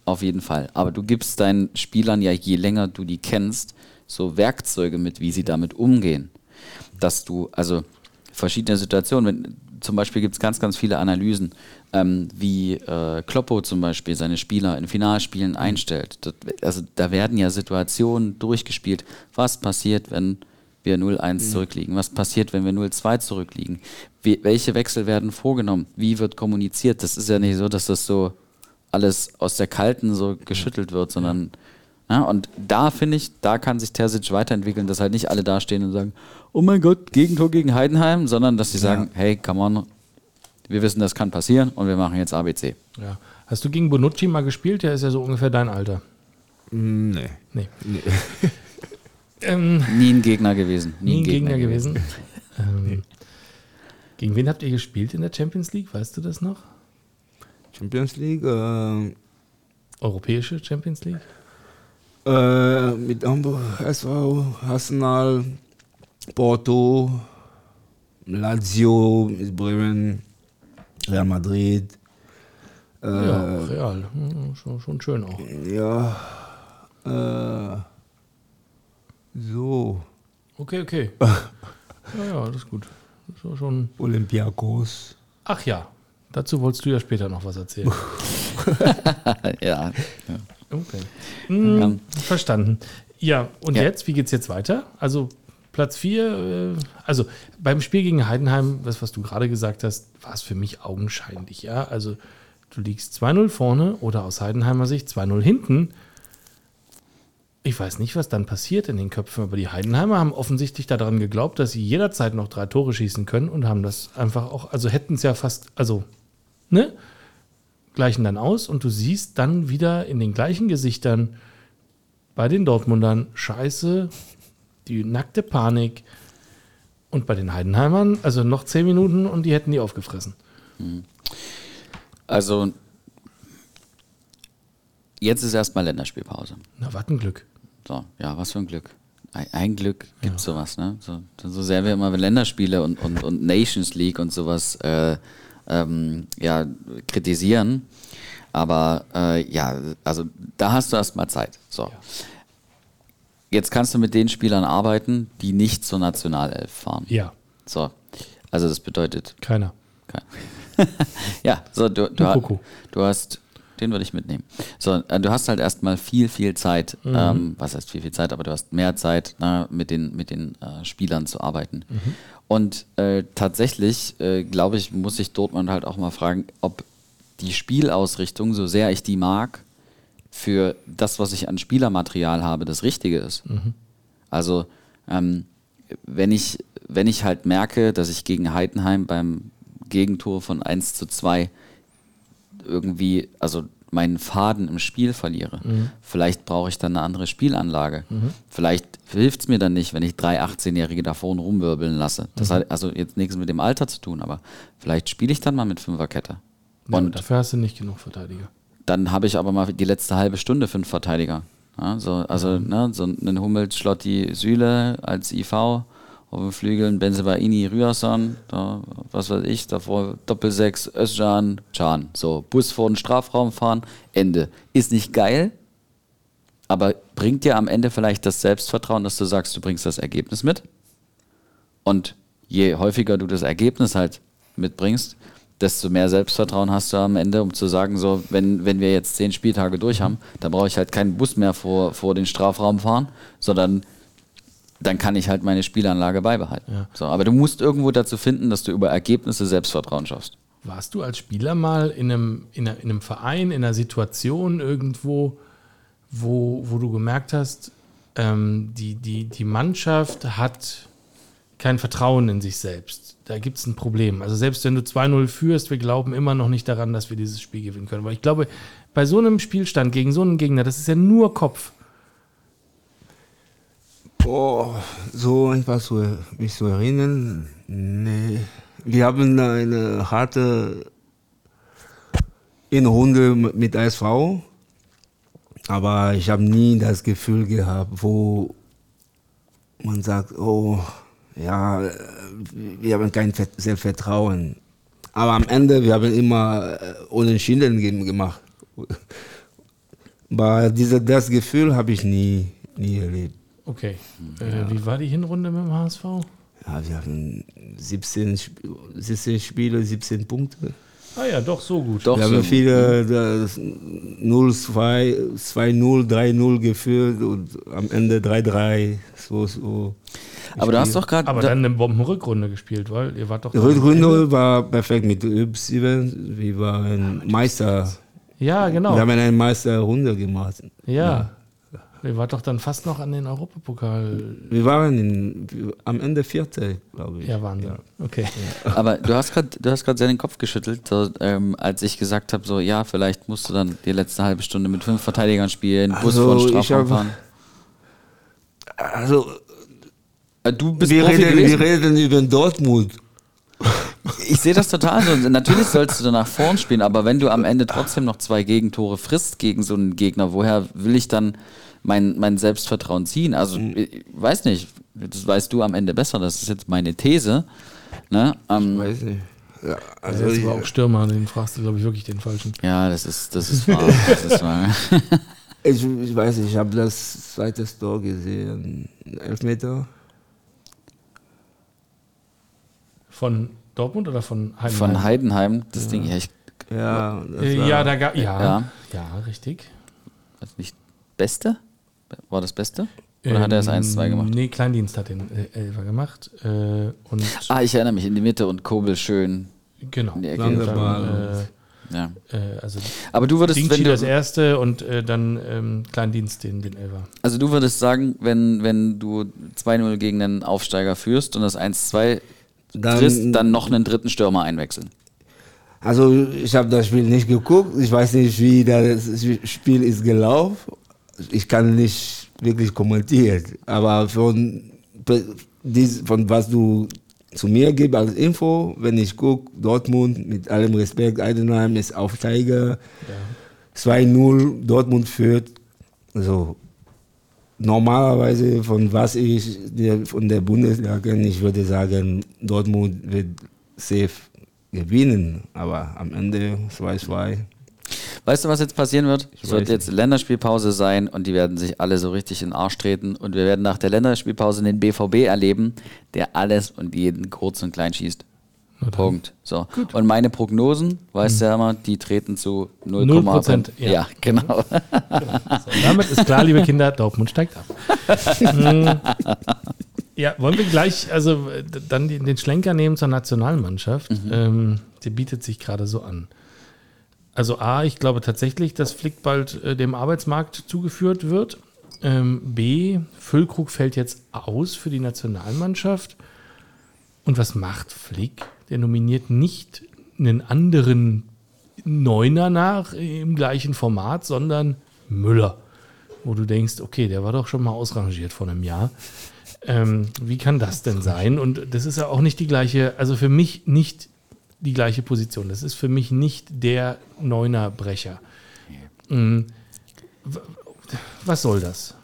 auf jeden Fall. Aber du gibst deinen Spielern ja, je länger du die kennst, so Werkzeuge mit, wie sie damit umgehen. Dass du, also verschiedene Situationen, wenn zum Beispiel gibt es ganz, ganz viele Analysen, ähm, wie äh, Kloppo zum Beispiel seine Spieler in Finalspielen einstellt. Das, also da werden ja Situationen durchgespielt. Was passiert, wenn wir 0-1 zurückliegen? Was passiert, wenn wir 0-2 zurückliegen? Wie, welche Wechsel werden vorgenommen? Wie wird kommuniziert? Das ist ja nicht so, dass das so alles aus der Kalten so geschüttelt wird, sondern ja, und da finde ich, da kann sich Terzic weiterentwickeln, dass halt nicht alle dastehen und sagen, oh mein Gott, Gegentor gegen Heidenheim, sondern dass sie sagen, hey, come on, wir wissen, das kann passieren und wir machen jetzt ABC. Ja. Hast du gegen Bonucci mal gespielt? Der ist ja so ungefähr dein Alter. Nee. Nee. ähm, Nie ein Gegner gewesen. nie ein Gegner, gewesen. ähm, Gegen wen habt ihr gespielt in der Champions League? Weißt du das noch? Champions League, äh, Europäische Champions League? Äh, mit Hamburg, SV, Arsenal, Porto, Lazio, mit Bremen, Real Madrid. Äh, ja, real. Hm, Schon, schon schön auch. Ja, äh, so, Okay, okay. ja, ja, das ist gut. Das war schon. Olympiakos. Ach ja, dazu wolltest du ja später noch was erzählen. ja. Okay. Hm, Ja. Verstanden. Ja, und Ja. jetzt, wie geht's jetzt weiter? Also Platz 4, äh, also beim Spiel gegen Heidenheim, das, was du gerade gesagt hast, war es für mich augenscheinlich, ja. Also du liegst 2-0 vorne oder aus Heidenheimer Sicht 2-0 hinten. Ich weiß nicht, was dann passiert in den Köpfen, aber die Heidenheimer haben offensichtlich daran geglaubt, dass sie jederzeit noch drei Tore schießen können und haben das einfach auch, also hätten es ja fast, also, ne? Gleichen dann aus und du siehst dann wieder in den gleichen Gesichtern bei den Dortmundern Scheiße, die nackte Panik und bei den Heidenheimern, also noch zehn Minuten und die hätten die aufgefressen. Also jetzt ist erstmal Länderspielpause. Na, was ein Glück. So, ja, was für ein Glück. Ein, Glück gibt es sowas, ne? So, so sehr wir immer Länderspiele und, und, und Nations League und sowas äh, ähm, ja, kritisieren. Aber äh, ja, also da hast du erstmal Zeit. So. Jetzt kannst du mit den Spielern arbeiten, die nicht zur Nationalelf fahren. Ja, So. Also das bedeutet, keiner. kein- ja, so du, du, du hast, den würde ich mitnehmen. So, äh, du hast halt erstmal viel, viel Zeit, ähm, was heißt viel, viel Zeit, aber du hast mehr Zeit, na, mit den, mit den äh, Spielern zu arbeiten. Und äh, tatsächlich, äh, glaube ich, muss ich Dortmund halt auch mal fragen, ob die Spielausrichtung, so sehr ich die mag, für das, was ich an Spielermaterial habe, das Richtige ist. Also, ähm, wenn ich, wenn ich halt merke, dass ich gegen Heidenheim beim Gegentor von 1 zu 2 irgendwie, also meinen Faden im Spiel verliere. Vielleicht brauche ich dann eine andere Spielanlage. Vielleicht hilft es mir dann nicht, wenn ich drei 18-Jährige da vorne rumwirbeln lasse. Das hat also jetzt nichts mit dem Alter zu tun, aber vielleicht spiele ich dann mal mit Fünferkette. Ja, Und dafür hast du nicht genug Verteidiger. dann habe ich aber mal die letzte halbe Stunde fünf Verteidiger. Ja, so, also ne, so einen Hummels, Schlotti, Süle als IV, auf den Flügeln Benzebaini, Rührson, da, was weiß ich, davor Doppelsechs, Özcan, Can. So, Bus vor den Strafraum fahren, Ende. Ist nicht geil, aber bringt dir am Ende vielleicht das Selbstvertrauen, dass du sagst, du bringst das Ergebnis mit. Und je häufiger du das Ergebnis halt mitbringst, desto mehr Selbstvertrauen hast du am Ende, um zu sagen, so, wenn, wenn wir jetzt zehn Spieltage durch haben, dann brauche ich halt keinen Bus mehr vor, vor den Strafraum fahren, sondern dann kann ich halt meine Spielanlage beibehalten. Ja. So, aber du musst irgendwo dazu finden, dass du über Ergebnisse Selbstvertrauen schaffst. Warst du als Spieler mal in einem, in einer, in einem Verein, in einer Situation irgendwo, wo, wo du gemerkt hast, ähm, die, die, die Mannschaft hat kein Vertrauen in sich selbst. Da gibt es ein Problem. Also selbst wenn du 2-0 führst, wir glauben immer noch nicht daran, dass wir dieses Spiel gewinnen können. Weil ich glaube, bei so einem Spielstand gegen so einen Gegner, das ist ja nur Kopf. Boah, so etwas zu, mich zu erinnern, nee. Wir haben eine harte Runde mit ASV, aber ich habe nie das Gefühl gehabt, wo man sagt, oh, ja, wir haben kein Ver- Selbstvertrauen. Aber am Ende, wir haben immer äh, Unentschieden ge- gemacht. Aber diese, das Gefühl habe ich nie, nie erlebt. Okay. Äh, wie war die Hinrunde mit dem HSV? Ja, wir hatten 17, Sp- 17 Spiele, 17 Punkte. Ah ja, doch, so gut. Doch, Wir so haben viele das 0-2, 2-0, 3-0 geführt und am Ende 3-3. So, so. Aber du hast doch gerade. Aber dann eine Bombenrückrunde gespielt, weil ihr wart doch. Die Rückrunde war perfekt mit Üb7. Wir waren Meister. Ja, genau. Wir haben eine Meisterrunde gemacht. Ja. Ihr wart doch dann fast noch an den Europapokal. Wir waren in, am Ende Vierte, glaube ich. Ja, Wahnsinn. Okay. Aber du hast gerade, du hast gerade sehr den Kopf geschüttelt, so, ähm, als ich gesagt habe, so ja, vielleicht musst du dann die letzte halbe Stunde mit fünf Verteidigern spielen, Bus Also, vor den ich Strafraum hab- fahren. Also, Äh, Du bist wir reden, wir reden über Dortmund. Ich sehe das total so. Natürlich sollst du danach vorn spielen, aber wenn du am Ende trotzdem noch zwei Gegentore frisst gegen so einen Gegner, woher will ich dann mein, mein Selbstvertrauen ziehen? Also, ich weiß nicht, das weißt du am Ende besser, das ist jetzt meine These. Ne? Ähm, Weiß nicht. Ja, Also das ich, war auch Stürmer, den fragst du, glaube ich, wirklich den falschen. ja, das ist, das ist wahr. Das ist wahr. ich, ich weiß nicht, ich habe das zweite Tor gesehen. Elfmeter. Von Dortmund oder von Heidenheim? Von Heidenheim, das Ding, ja, ich Ja, das Äh, war, ja, da gab ja, Ja. ja, richtig. weiß nicht, Beste? War das Beste? Oder hat er das 1-2 gemacht? Nee, Kleindienst hat den äh, Elfer gemacht. Äh, und Ah, ich erinnere mich, in die Mitte und Kobel schön. genau. in die Ecke. Dann. Ja. äh, äh, also Aber du würdest, wenn Dingchi du, das erste und äh, dann ähm, Kleindienst den, den Elfer. also du würdest sagen, wenn, wenn du 2-0 gegen einen Aufsteiger führst und das 1-2 Dann- triffst, dann noch einen dritten Stürmer einwechseln. Also ich habe das Spiel nicht geguckt. Ich weiß nicht, wie das Spiel ist gelaufen. Ich kann nicht wirklich kommentieren. Aber von, von was du zu mir gibst als Info, wenn ich gucke, Dortmund mit allem Respekt, Heidenheim ist Aufsteiger, 2-0, Dortmund führt. Also normalerweise von was ich von der Bundesliga kenne, ich würde sagen, Dortmund wird safe gewinnen, aber am Ende 2-2. Weißt du, was jetzt passieren wird? Es wird jetzt Länderspielpause sein und die werden sich alle so richtig in den Arsch treten und wir werden nach der Länderspielpause den BVB erleben, der alles und jeden kurz und klein schießt. Punkt. So. Und meine Prognosen, weißt du ja immer, die treten zu 0, 0%, ja. ja. genau. So, damit ist klar, liebe Kinder, Dortmund steigt ab. Hm. ja, wollen wir gleich, also dann den, Schlenker nehmen zur Nationalmannschaft. Ähm, der bietet sich gerade so an. Also A, ich glaube tatsächlich, dass Flick bald äh, dem Arbeitsmarkt zugeführt wird. Ähm, B, Füllkrug fällt jetzt aus für die Nationalmannschaft. Und was macht Flick? Der nominiert nicht einen anderen Neuner nach im gleichen Format, sondern Müller. Wo du denkst, okay, der war doch schon mal ausrangiert vor einem Jahr. Ähm, wie kann das denn sein? Und das ist ja auch nicht die gleiche, also für mich nicht die gleiche Position. Das ist für mich nicht der Neunerbrecher. Mhm. Was soll das?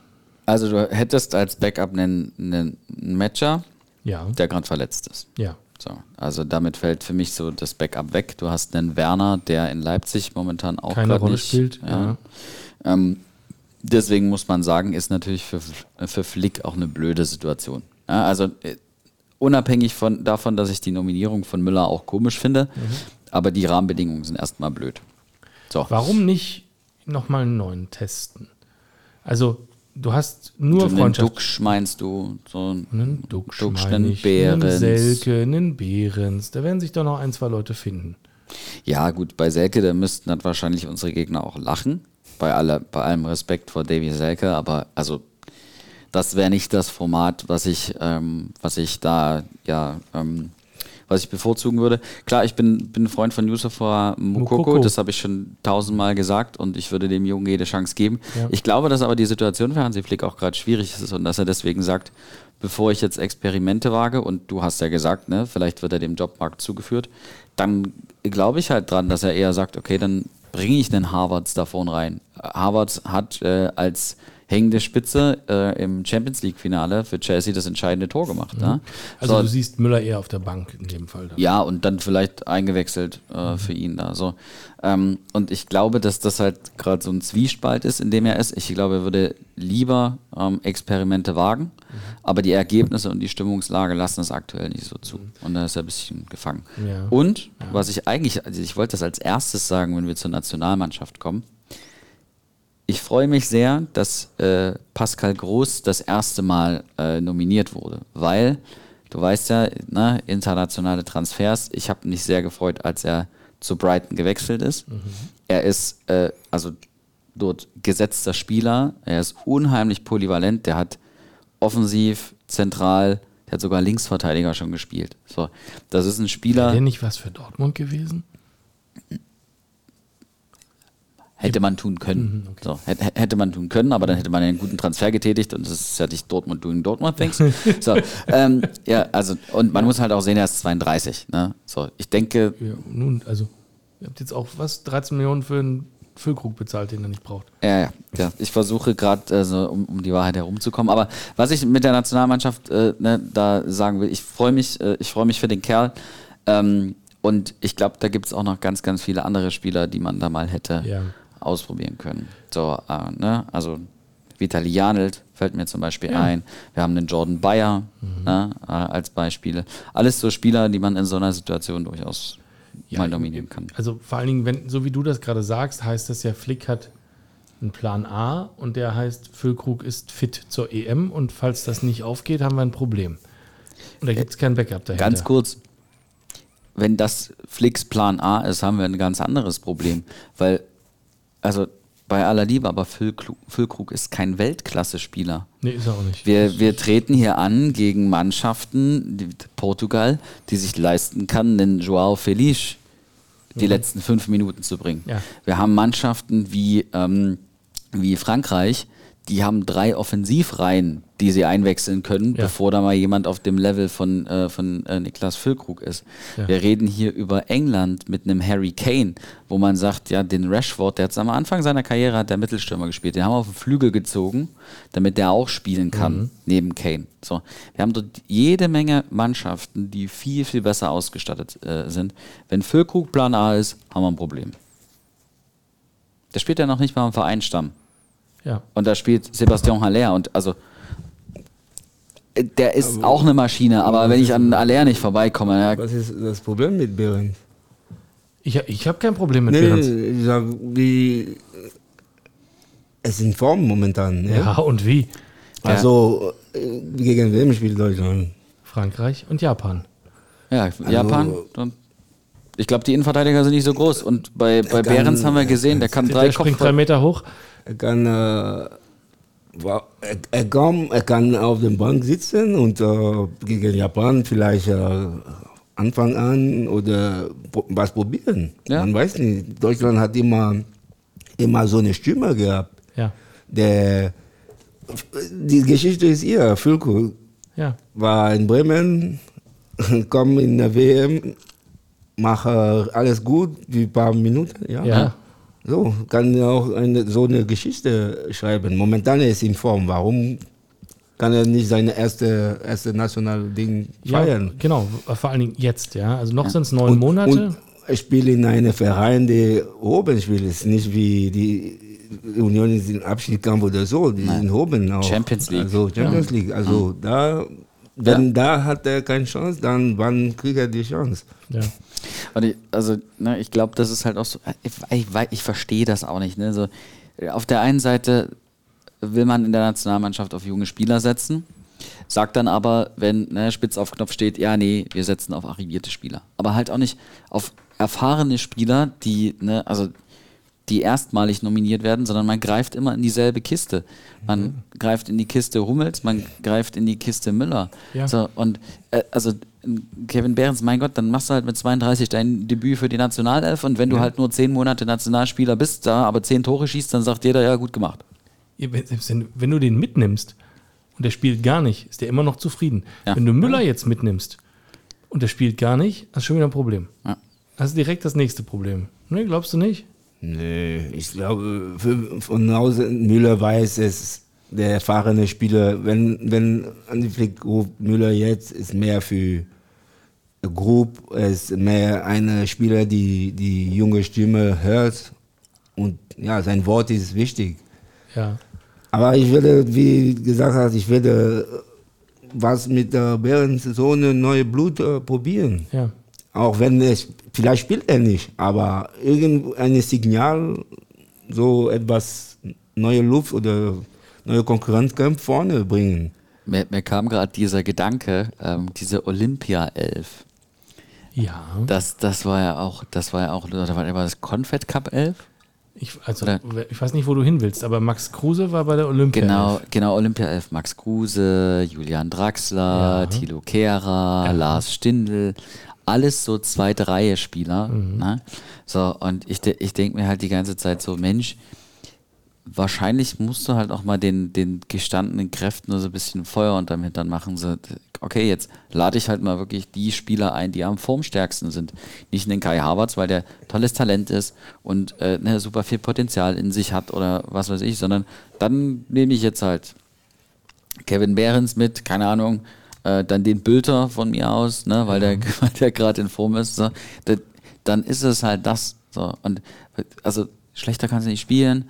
Also du hättest als Backup einen, einen Matcher, Ja, der gerade verletzt ist. ja. So, also damit fällt für mich so das Backup weg. Du hast einen Werner, der in Leipzig momentan auch Keine Rolle nicht, spielt, Ja. Ähm, deswegen muss man sagen, ist natürlich für, für Flick auch eine blöde Situation. Ja, also äh, unabhängig von, davon, dass ich die Nominierung von Müller auch komisch finde, Mhm. aber die Rahmenbedingungen sind erstmal blöd. So. Warum nicht nochmal einen neuen testen? Also, du hast nur einen Freundschaft. Duxch meinst du? So Einen Duxch, Duxch, einen ich, einen Behrens. Selke, einen Behrens. Da werden sich doch noch ein, zwei Leute finden. Ja, gut, bei Selke, da müssten dann wahrscheinlich unsere Gegner auch lachen. Bei, aller, bei allem Respekt vor Davy Selke, aber also das wäre nicht das Format, was ich, ähm, was ich da ja, ähm, was ich bevorzugen würde. Klar, ich bin, bin ein Freund von Yusufa Mukoko, Mukoko. das habe ich schon tausendmal gesagt und ich würde dem Jungen jede Chance geben. Ja. Ich glaube, dass aber die Situation für Hansi Flick auch gerade schwierig ist und dass er deswegen sagt, bevor ich jetzt Experimente wage, und du hast ja gesagt, ne, vielleicht wird er dem Jobmarkt zugeführt, dann glaube ich halt dran, dass er eher sagt, okay, dann bringe ich den Harvards da vorne rein. Harvards hat äh, als hängende Spitze äh, im Champions League-Finale für Chelsea das entscheidende Tor gemacht. Ne? Also So, du siehst Müller eher auf der Bank in dem Fall. Dann. ja, und dann vielleicht eingewechselt äh, für ihn da. So. Ähm, und ich glaube, dass das halt gerade so ein Zwiespalt ist, in dem er ist. Ich glaube, er würde lieber ähm, Experimente wagen, aber die Ergebnisse und die Stimmungslage lassen es aktuell nicht so zu. Und da ist er ein bisschen gefangen. Ja. Und was ich eigentlich, also ich wollte das als erstes sagen, wenn wir zur Nationalmannschaft kommen. Ich freue mich sehr, dass äh, Pascal Groß das erste Mal äh, nominiert wurde, weil du weißt ja, ne, internationale Transfers, ich habe mich sehr gefreut, als er zu Brighton gewechselt ist. Er ist äh, also dort gesetzter Spieler, er ist unheimlich polyvalent, der hat offensiv, zentral, der hat sogar Linksverteidiger schon gespielt. So, das ist ein Spieler. Wäre der nicht was für Dortmund gewesen? Hätte man tun können. so, hätte, hätte man tun können, aber dann hätte man einen guten Transfer getätigt und das ist ja nicht Dortmund doing Dortmund things. so, ähm, ja, also, und man muss halt auch sehen, er ist 32. Ne? So, ich denke, Ja, nun, also, ihr habt jetzt auch was, 13 Millionen für einen Füllkrug bezahlt, den er nicht braucht. ja, ja, ja ich versuche gerade, also, um, um die Wahrheit herumzukommen. Aber was ich mit der Nationalmannschaft äh, ne, da sagen will, ich freue mich, äh, ich freue mich für den Kerl. Ähm, und ich glaube, da gibt es auch noch ganz, ganz viele andere Spieler, die man da mal hätte Ja. Ausprobieren können. So, äh, ne? Also Vitali Janelt fällt mir zum Beispiel ein. Wir haben den Jordan Bayer ne? äh, als Beispiele. Alles so Spieler, die man in so einer Situation durchaus mal nominieren kann. Also vor allen Dingen, wenn, so wie du das gerade sagst, heißt das ja, Flick hat einen Plan A und der heißt, Füllkrug ist fit zur EM und falls das nicht aufgeht, haben wir ein Problem. Und da gibt es kein Backup dahinter. Ganz kurz, wenn das Flicks Plan A ist, haben wir ein ganz anderes Problem. Weil, also bei aller Liebe, aber Füllkrug, ist kein Weltklasse-Spieler. Nee, ist er auch nicht. Wir, wir treten hier an gegen Mannschaften, die, Portugal, die sich leisten kann, den Joao Feliz die letzten fünf Minuten zu bringen. Ja. Wir haben Mannschaften wie, ähm, wie Frankreich, die haben drei Offensivreihen, die sie einwechseln können, Ja. bevor da mal jemand auf dem Level von, äh, von äh, Niklas Füllkrug ist. Ja. Wir reden hier über England mit einem Harry Kane, wo man sagt, ja, den Rashford, der hat am Anfang seiner Karriere hat der Mittelstürmer gespielt, den haben wir auf den Flügel gezogen, damit der auch spielen kann, Mhm. neben Kane. So, wir haben dort jede Menge Mannschaften, die viel, viel besser ausgestattet äh, sind. Wenn Füllkrug Plan A ist, haben wir ein Problem. Der spielt ja noch nicht mal im Vereinsstamm. Ja. Und da spielt Sebastian Haller und also der ist auch eine Maschine, aber wenn ich an Haller nicht vorbeikomme, ja, Was ist das Problem mit Behrens? Ich, ich habe kein Problem mit Nee, Behrens. ich sag, wie. Es ist in Form momentan. Ja? Ja, und wie? Also, äh, gegen wem spielt Deutschland? Frankreich und Japan. ja Japan. Und ich glaube, die Innenverteidiger sind nicht so groß. Und bei, bei Behrens haben wir gesehen, der kann Der, drei der springt drei. Meter hoch. Er kann, äh, er, kann, er kann auf der Bank sitzen und äh, gegen Japan vielleicht äh, Anfang an oder was probieren. Ja. Man weiß nicht. Deutschland hat immer, immer so eine Stimme gehabt. Ja. Der, die Geschichte ist ihr. Füllkrug Ja. war in Bremen, kommt in der WM, mache alles gut, wie ein paar Minuten. Ja. Ja. So, kann er auch eine, so eine Geschichte schreiben. Momentan ist er in Form. Warum kann er nicht seine erste, erste nationale Ding Ja, feiern? genau. Vor allen Dingen jetzt, ja. Also noch sind es neun Monate. Und er spielt in einem Verein, der oben spielt. Es ist nicht wie die Union ist im Abschiedskampf oder so. Die sind oben auch. Champions League. Also Champions League. Also da, wenn da hat er keine Chance, dann wann kriegt er die Chance? ja. Und ich, also, ne, ich glaube, das ist halt auch so. Ich, ich, ich verstehe das auch nicht. Ne? So, auf der einen Seite will man in der Nationalmannschaft auf junge Spieler setzen, sagt dann aber, wenn ne, spitz auf Knopf steht, ja, nee, wir setzen auf arrivierte Spieler. Aber halt auch nicht auf erfahrene Spieler, die, ne, also die erstmalig nominiert werden, sondern man greift immer in dieselbe Kiste. Man greift in die Kiste Hummels, man greift in die Kiste Müller. Ja. So, und äh, also Kevin Behrens, mein Gott, dann machst du halt mit 32 dein Debüt für die Nationalelf und wenn du halt nur zehn Monate Nationalspieler bist, da aber zehn Tore schießt, dann sagt jeder, ja, gut gemacht. Wenn du den mitnimmst und der spielt gar nicht, ist der immer noch zufrieden. Ja. Wenn du Müller jetzt mitnimmst und der spielt gar nicht, hast du schon wieder ein Problem. Ja. Hast du direkt das nächste Problem. Ne, glaubst du nicht? Nee, ich glaube, von außen, Müller weiß es, der erfahrene Spieler. Wenn, wenn Andi Flick ruft Müller jetzt, ist mehr für Group, ist mehr eine Spieler, die die junge Stimme hört. Und ja, sein Wort ist wichtig. Ja. Aber ich werde, wie gesagt hast, ich werde was mit der eine neue Blut äh, probieren. Ja. Auch wenn es, vielleicht spielt er nicht, aber irgendein Signal, so etwas neue Luft oder neue Konkurrenzkampf vorne bringen. Mir, mir kam gerade dieser Gedanke, ähm, diese Olympia-Elf. Ja. Das, das war ja auch, das war ja auch, oder war das Confed Cup 11? Ich, also, Oder- ich weiß nicht, wo du hin willst, aber Max Kruse war bei der Olympia. Genau, genau, Olympia 11. Max Kruse, Julian Draxler, Ja. Thilo Kehrer, Lars Stindl. Alles so zweite Reihe Spieler. Ne? So, und ich, ich denke mir halt die ganze Zeit so, Mensch, wahrscheinlich musst du halt auch mal den, den gestandenen Kräften nur so ein bisschen Feuer unterm Hintern machen. So, okay, jetzt lade ich halt mal wirklich die Spieler ein, die am formstärksten sind. Nicht den Kai Havertz, weil der tolles Talent ist und äh, ne, super viel Potenzial in sich hat oder was weiß ich, sondern dann nehme ich jetzt halt Kevin Behrens mit, keine Ahnung, äh, dann den Bülter von mir aus, ne, weil der, weil der gerade in Form ist. So. Da, dann ist es halt das. So. Und also schlechter kannst du nicht spielen,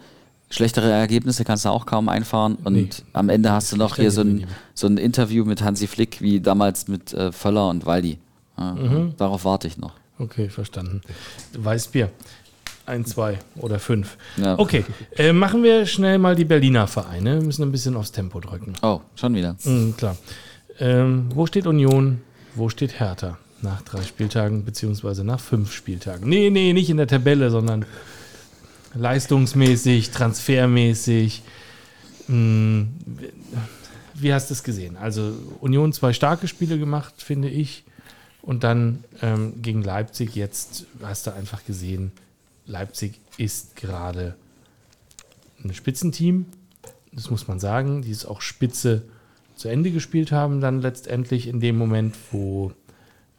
schlechtere Ergebnisse kannst du auch kaum einfahren und Nee. am Ende hast du noch hier so ein, so ein Interview mit Hansi Flick wie damals mit äh, Völler und Waldi. Ja, Darauf warte ich noch. Okay, verstanden. Weißbier. Ein, zwei oder fünf. Ja. Okay, äh, machen wir schnell mal die Berliner Vereine. Wir müssen ein bisschen aufs Tempo drücken. Oh, schon wieder. Mhm, klar. Ähm, wo steht Union? Wo steht Hertha? Nach drei Spieltagen, beziehungsweise nach fünf Spieltagen. Nee, nee, nicht in der Tabelle, sondern leistungsmäßig, transfermäßig. Hm, wie hast du es gesehen? Also Union zwei starke Spiele gemacht, finde ich. Und dann ähm, gegen Leipzig jetzt hast du einfach gesehen, Leipzig ist gerade ein Spitzenteam. Das muss man sagen. Die es auch spitze zu Ende gespielt haben, dann letztendlich in dem Moment, wo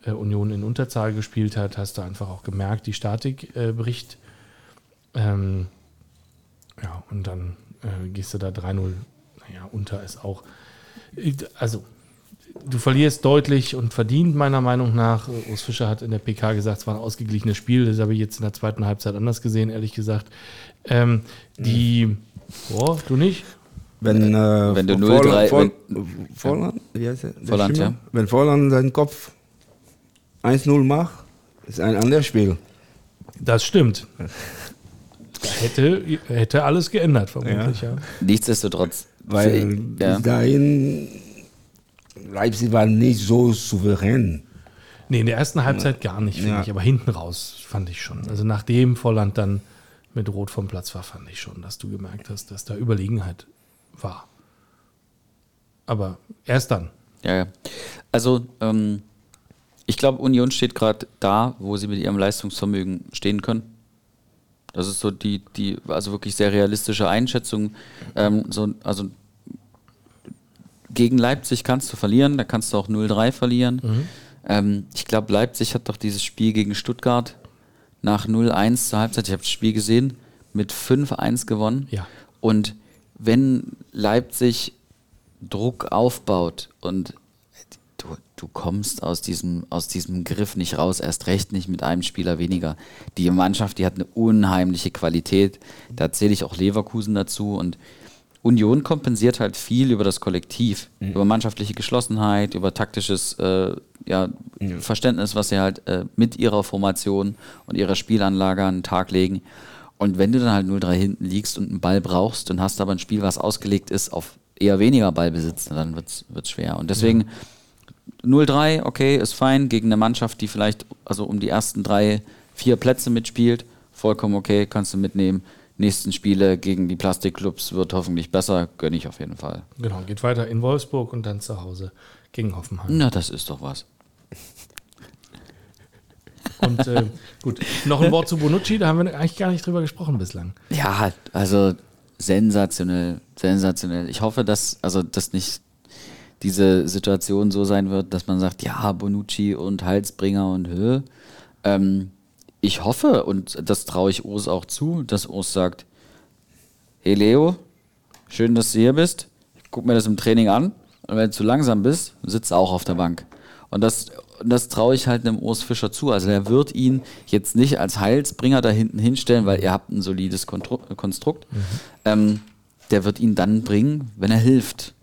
äh, Union in Unterzahl gespielt hat, hast du einfach auch gemerkt, die Statik äh, bricht. Ähm, ja, und dann äh, gehst du da 3-0. Naja, unter ist auch. Also, du verlierst deutlich und verdient, meiner Meinung nach. Urs Fischer hat in der PK gesagt, es war ein ausgeglichenes Spiel. Das habe ich jetzt in der zweiten Halbzeit anders gesehen, ehrlich gesagt. Ähm, die. Boah, du nicht? Wenn, äh, Wenn du Vorland- 0-3 Vor- Vorland, der Vorland, ja. Wenn Vorland seinen Kopf 1-0 macht, ist ein anderes Spiel. Das stimmt. Hätte, hätte alles geändert, vermutlich, ja. Nichtsdestotrotz. Weil ja. bis dahin Leipzig war nicht so souverän. Nee, in der ersten Halbzeit gar nicht, finde Ja. ich. Aber hinten raus fand ich schon. Also nachdem Volland dann mit Rot vom Platz war, fand ich schon, dass du gemerkt hast, dass da Überlegenheit war. Aber erst dann. Ja, ja. Also, ähm, ich glaube, Union steht gerade da, wo sie mit ihrem Leistungsvermögen stehen können. Das ist so die, die also wirklich sehr realistische Einschätzung. Ähm, so, also gegen Leipzig kannst du verlieren, da kannst du auch 0-3 verlieren. Ähm, ich glaube, Leipzig hat doch dieses Spiel gegen Stuttgart nach 0-1 zur Halbzeit, ich habe das Spiel gesehen, mit 5-1 gewonnen. Ja. Und wenn Leipzig Druck aufbaut und du, du kommst aus diesem, aus diesem Griff nicht raus, erst recht nicht mit einem Spieler weniger. Die Mannschaft, die hat eine unheimliche Qualität. Da zähle ich auch Leverkusen dazu und Union kompensiert halt viel über das Kollektiv, über mannschaftliche Geschlossenheit, über taktisches äh, ja, Verständnis, was sie halt äh, mit ihrer Formation und ihrer Spielanlage an den Tag legen. Und wenn du dann halt 0-3 hinten liegst und einen Ball brauchst und hast aber ein Spiel, was ausgelegt ist auf eher weniger Ballbesitz, dann wird es schwer. Und deswegen 0-3, okay, ist fein, gegen eine Mannschaft, die vielleicht also um die ersten drei, vier Plätze mitspielt, vollkommen okay, kannst du mitnehmen. Nächsten Spiele gegen die Plastikclubs wird hoffentlich besser, gönne ich auf jeden Fall. Genau, geht weiter in Wolfsburg und dann zu Hause gegen Hoffenheim. Na, das ist doch was. Und äh, gut, noch ein Wort zu Bonucci, da haben wir eigentlich gar nicht drüber gesprochen bislang. Ja, also sensationell, sensationell. Ich hoffe, dass, also, dass nicht diese Situation so sein wird, dass man sagt, ja, Bonucci und Halsbringer und Höhe. Ähm, ich hoffe, und das traue ich Urs auch zu, dass Urs sagt, hey Leo, schön, dass du hier bist. guck mir das im Training an und wenn du zu langsam bist, sitzt auch auf der Bank. Und das, das traue ich halt einem Urs Fischer zu. Also er wird ihn jetzt nicht als Heilsbringer da hinten hinstellen, weil ihr habt ein solides Kontro Konstrukt. Ähm, der wird ihn dann bringen, wenn er hilft.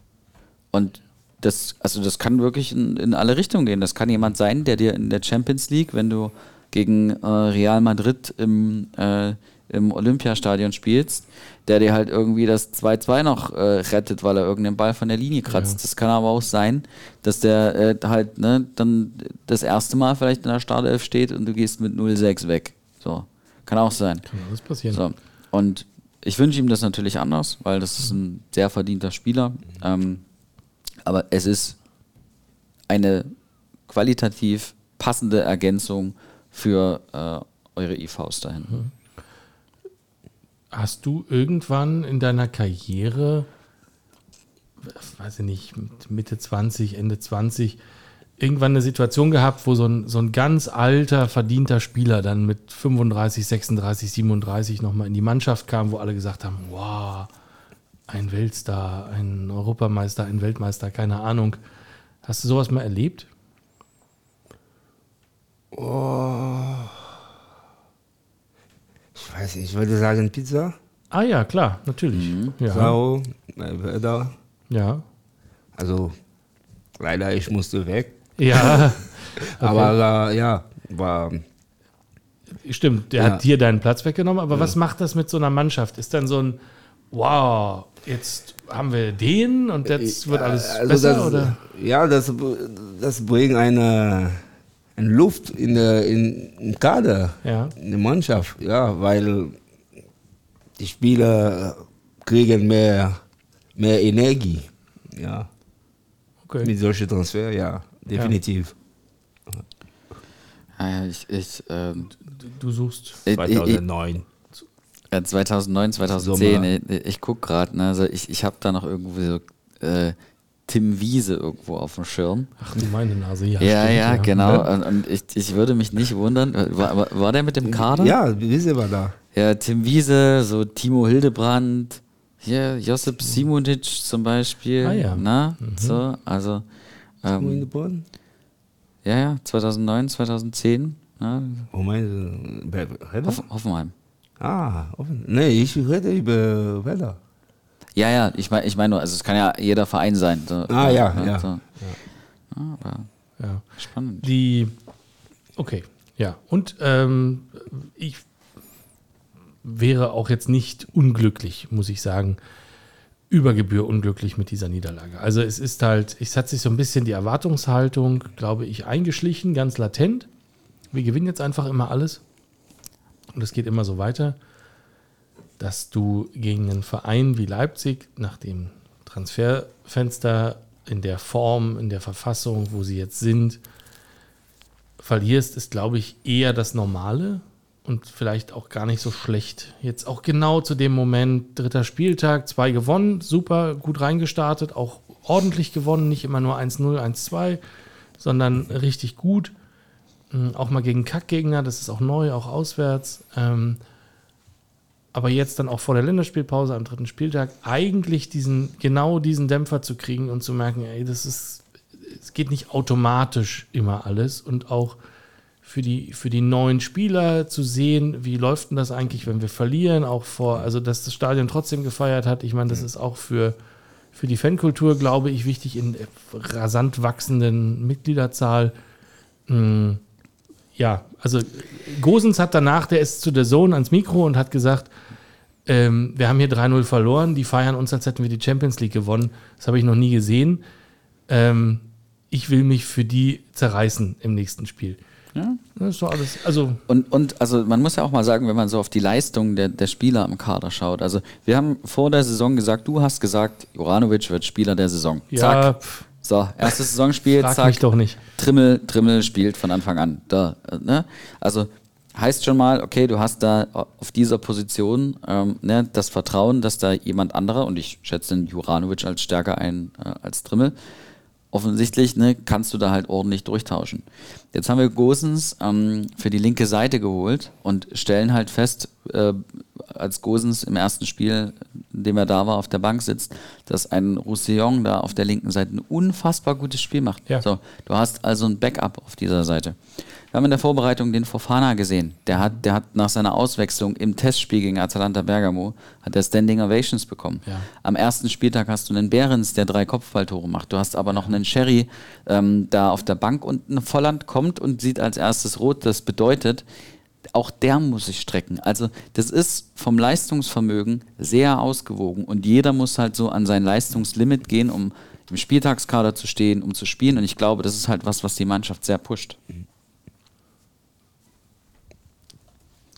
Und das, also das kann wirklich in, in alle Richtungen gehen. Das kann jemand sein, der dir in der Champions League, wenn du gegen äh, Real Madrid im, äh, im Olympiastadion spielst, der dir halt irgendwie das 2-2 noch äh, rettet, weil er irgendeinen Ball von der Linie kratzt. Das kann aber auch sein, dass der äh, halt ne, dann das erste Mal vielleicht in der Startelf steht und du gehst mit 0-6 weg. So. Kann auch sein. Kann alles passieren. So. Und ich wünsche ihm das natürlich anders, weil das ist ein sehr verdienter Spieler. Ähm, aber es ist eine qualitativ passende Ergänzung für äh, eure IVs da hinten. Hast du irgendwann in deiner Karriere, weiß ich nicht, mit Mitte 20, Ende 20, irgendwann eine Situation gehabt, wo so ein, so ein ganz alter, verdienter Spieler dann mit 35, 36, 37 nochmal in die Mannschaft kam, wo alle gesagt haben, wow, ein Weltstar, ein Europameister, ein Weltmeister, keine Ahnung. Hast du sowas mal erlebt? Ich weiß ich würde sagen Pizza. Ah ja, klar, natürlich. Ja. Sau, äh, Werder. ja. Also leider, ich musste weg. Ja, Aber äh, ja, war stimmt. Der Ja. hat dir deinen Platz weggenommen. Aber was macht das mit so einer Mannschaft? Ist dann so ein, wow, jetzt haben wir den und jetzt wird alles also besser? das, oder? Ja, das, das bringt eine, eine Luft in der in, im Kader, Ja. in der Mannschaft. Ja, weil die Spieler kriegen mehr, mehr Energie. Ja, Okay. mit solchen Transfer, ja, definitiv. Ja, ich, ich, ähm, Du, du suchst. ich, ich, 2009. äh, 2009, 2010, Sommer. ich, ich guck gerade, ne, also ich, ich habe da noch irgendwo so äh, Tim Wiese irgendwo auf dem Schirm. Ach du meine Nase, ja. Ja, ja, stimmt, genau. Und, und ich, ich würde mich nicht wundern. War, war, der mit dem Kader? Ja, Wiese war da. Ja, Tim Wiese, so Timo Hildebrand, hier Josip Simonic zum Beispiel. Ah, ja. Na, so, also, Wo in ähm, der Bonn? ja, ja, 2009, 2010, na, Wo meinst du? Hoff, Hoffenheim. Ah, offen. Nee, ich rede über Werder. Ja, ja, ich meine ich mein nur, also es kann ja jeder Verein sein. So, Ah, ja, ja. So. Ja, aber Ja. spannend. Die, okay, ja. Und ähm, ich wäre auch jetzt nicht unglücklich, muss ich sagen, über Gebühr unglücklich mit dieser Niederlage. Also es ist halt, es hat sich so ein bisschen die Erwartungshaltung, glaube ich, eingeschlichen, ganz latent. Wir gewinnen jetzt einfach immer alles. Und es geht immer so weiter, dass du gegen einen Verein wie Leipzig nach dem Transferfenster in der Form, in der Verfassung, wo sie jetzt sind, verlierst, ist, glaube ich, eher das Normale und vielleicht auch gar nicht so schlecht. Jetzt auch genau zu dem Moment, dritter Spieltag, zwei gewonnen, super gut reingestartet, auch ordentlich gewonnen, nicht immer nur 1-0, 1-2, sondern richtig gut. Ähm, Auch mal gegen Kackgegner, das ist auch neu, auch auswärts. Aber jetzt dann auch vor der Länderspielpause am dritten Spieltag eigentlich diesen, genau diesen Dämpfer zu kriegen und zu merken, ey, das ist, es geht nicht automatisch immer alles und auch für die, für die neuen Spieler zu sehen, wie läuft denn das eigentlich, wenn wir verlieren, auch vor, also dass das Stadion trotzdem gefeiert hat. Ich meine, das ist auch für, für die Fankultur, glaube ich, wichtig in der rasant wachsenden Mitgliederzahl. Mm, ja, also Gosens hat danach, der ist zu der Sohn ans Mikro und hat gesagt, ähm, wir haben hier 3-0 verloren, die feiern uns, als hätten wir die Champions League gewonnen. Das habe ich noch nie gesehen. Ähm, ich will mich für die zerreißen im nächsten Spiel. Ja. Das ist doch alles, also Und, und also man muss ja auch mal sagen, wenn man so auf die Leistung der, der Spieler im Kader schaut. Also wir haben vor der Saison gesagt, du hast gesagt, Joranovic wird Spieler der Saison. ja, Zack. pff, So, erstes Saisonspiel, frag zack. mich doch nicht. Trimmel, Trimmel spielt von Anfang an. Da, äh, ne? Also heißt schon mal, okay, du hast da auf dieser Position ähm, ne, das Vertrauen, dass da jemand anderer, und ich schätze den Juranovic als stärker ein äh, als Trimmel, offensichtlich ne, kannst du da halt ordentlich durchtauschen. Jetzt haben wir Gosens ähm, für die linke Seite geholt und stellen halt fest, äh, als Gosens im ersten Spiel, in dem er da war, auf der Bank sitzt, dass ein Roussillon da auf der linken Seite ein unfassbar gutes Spiel macht. Ja. So, du hast also ein Backup auf dieser Seite. Wir haben in der Vorbereitung den Fofana gesehen. Der hat, der hat nach seiner Auswechslung im Testspiel gegen Atalanta Bergamo hat er Standing Ovations bekommen. Ja. Am ersten Spieltag hast du einen Behrens, der drei Kopfballtore macht. Du hast aber noch einen Sherry ähm, da auf der Bank und ein Volland kommt und sieht als erstes rot. Das bedeutet, auch der muss sich strecken. Also das ist vom Leistungsvermögen sehr ausgewogen und jeder muss halt so an sein Leistungslimit gehen, um im Spieltagskader zu stehen, um zu spielen. Und ich glaube, das ist halt was, was die Mannschaft sehr pusht.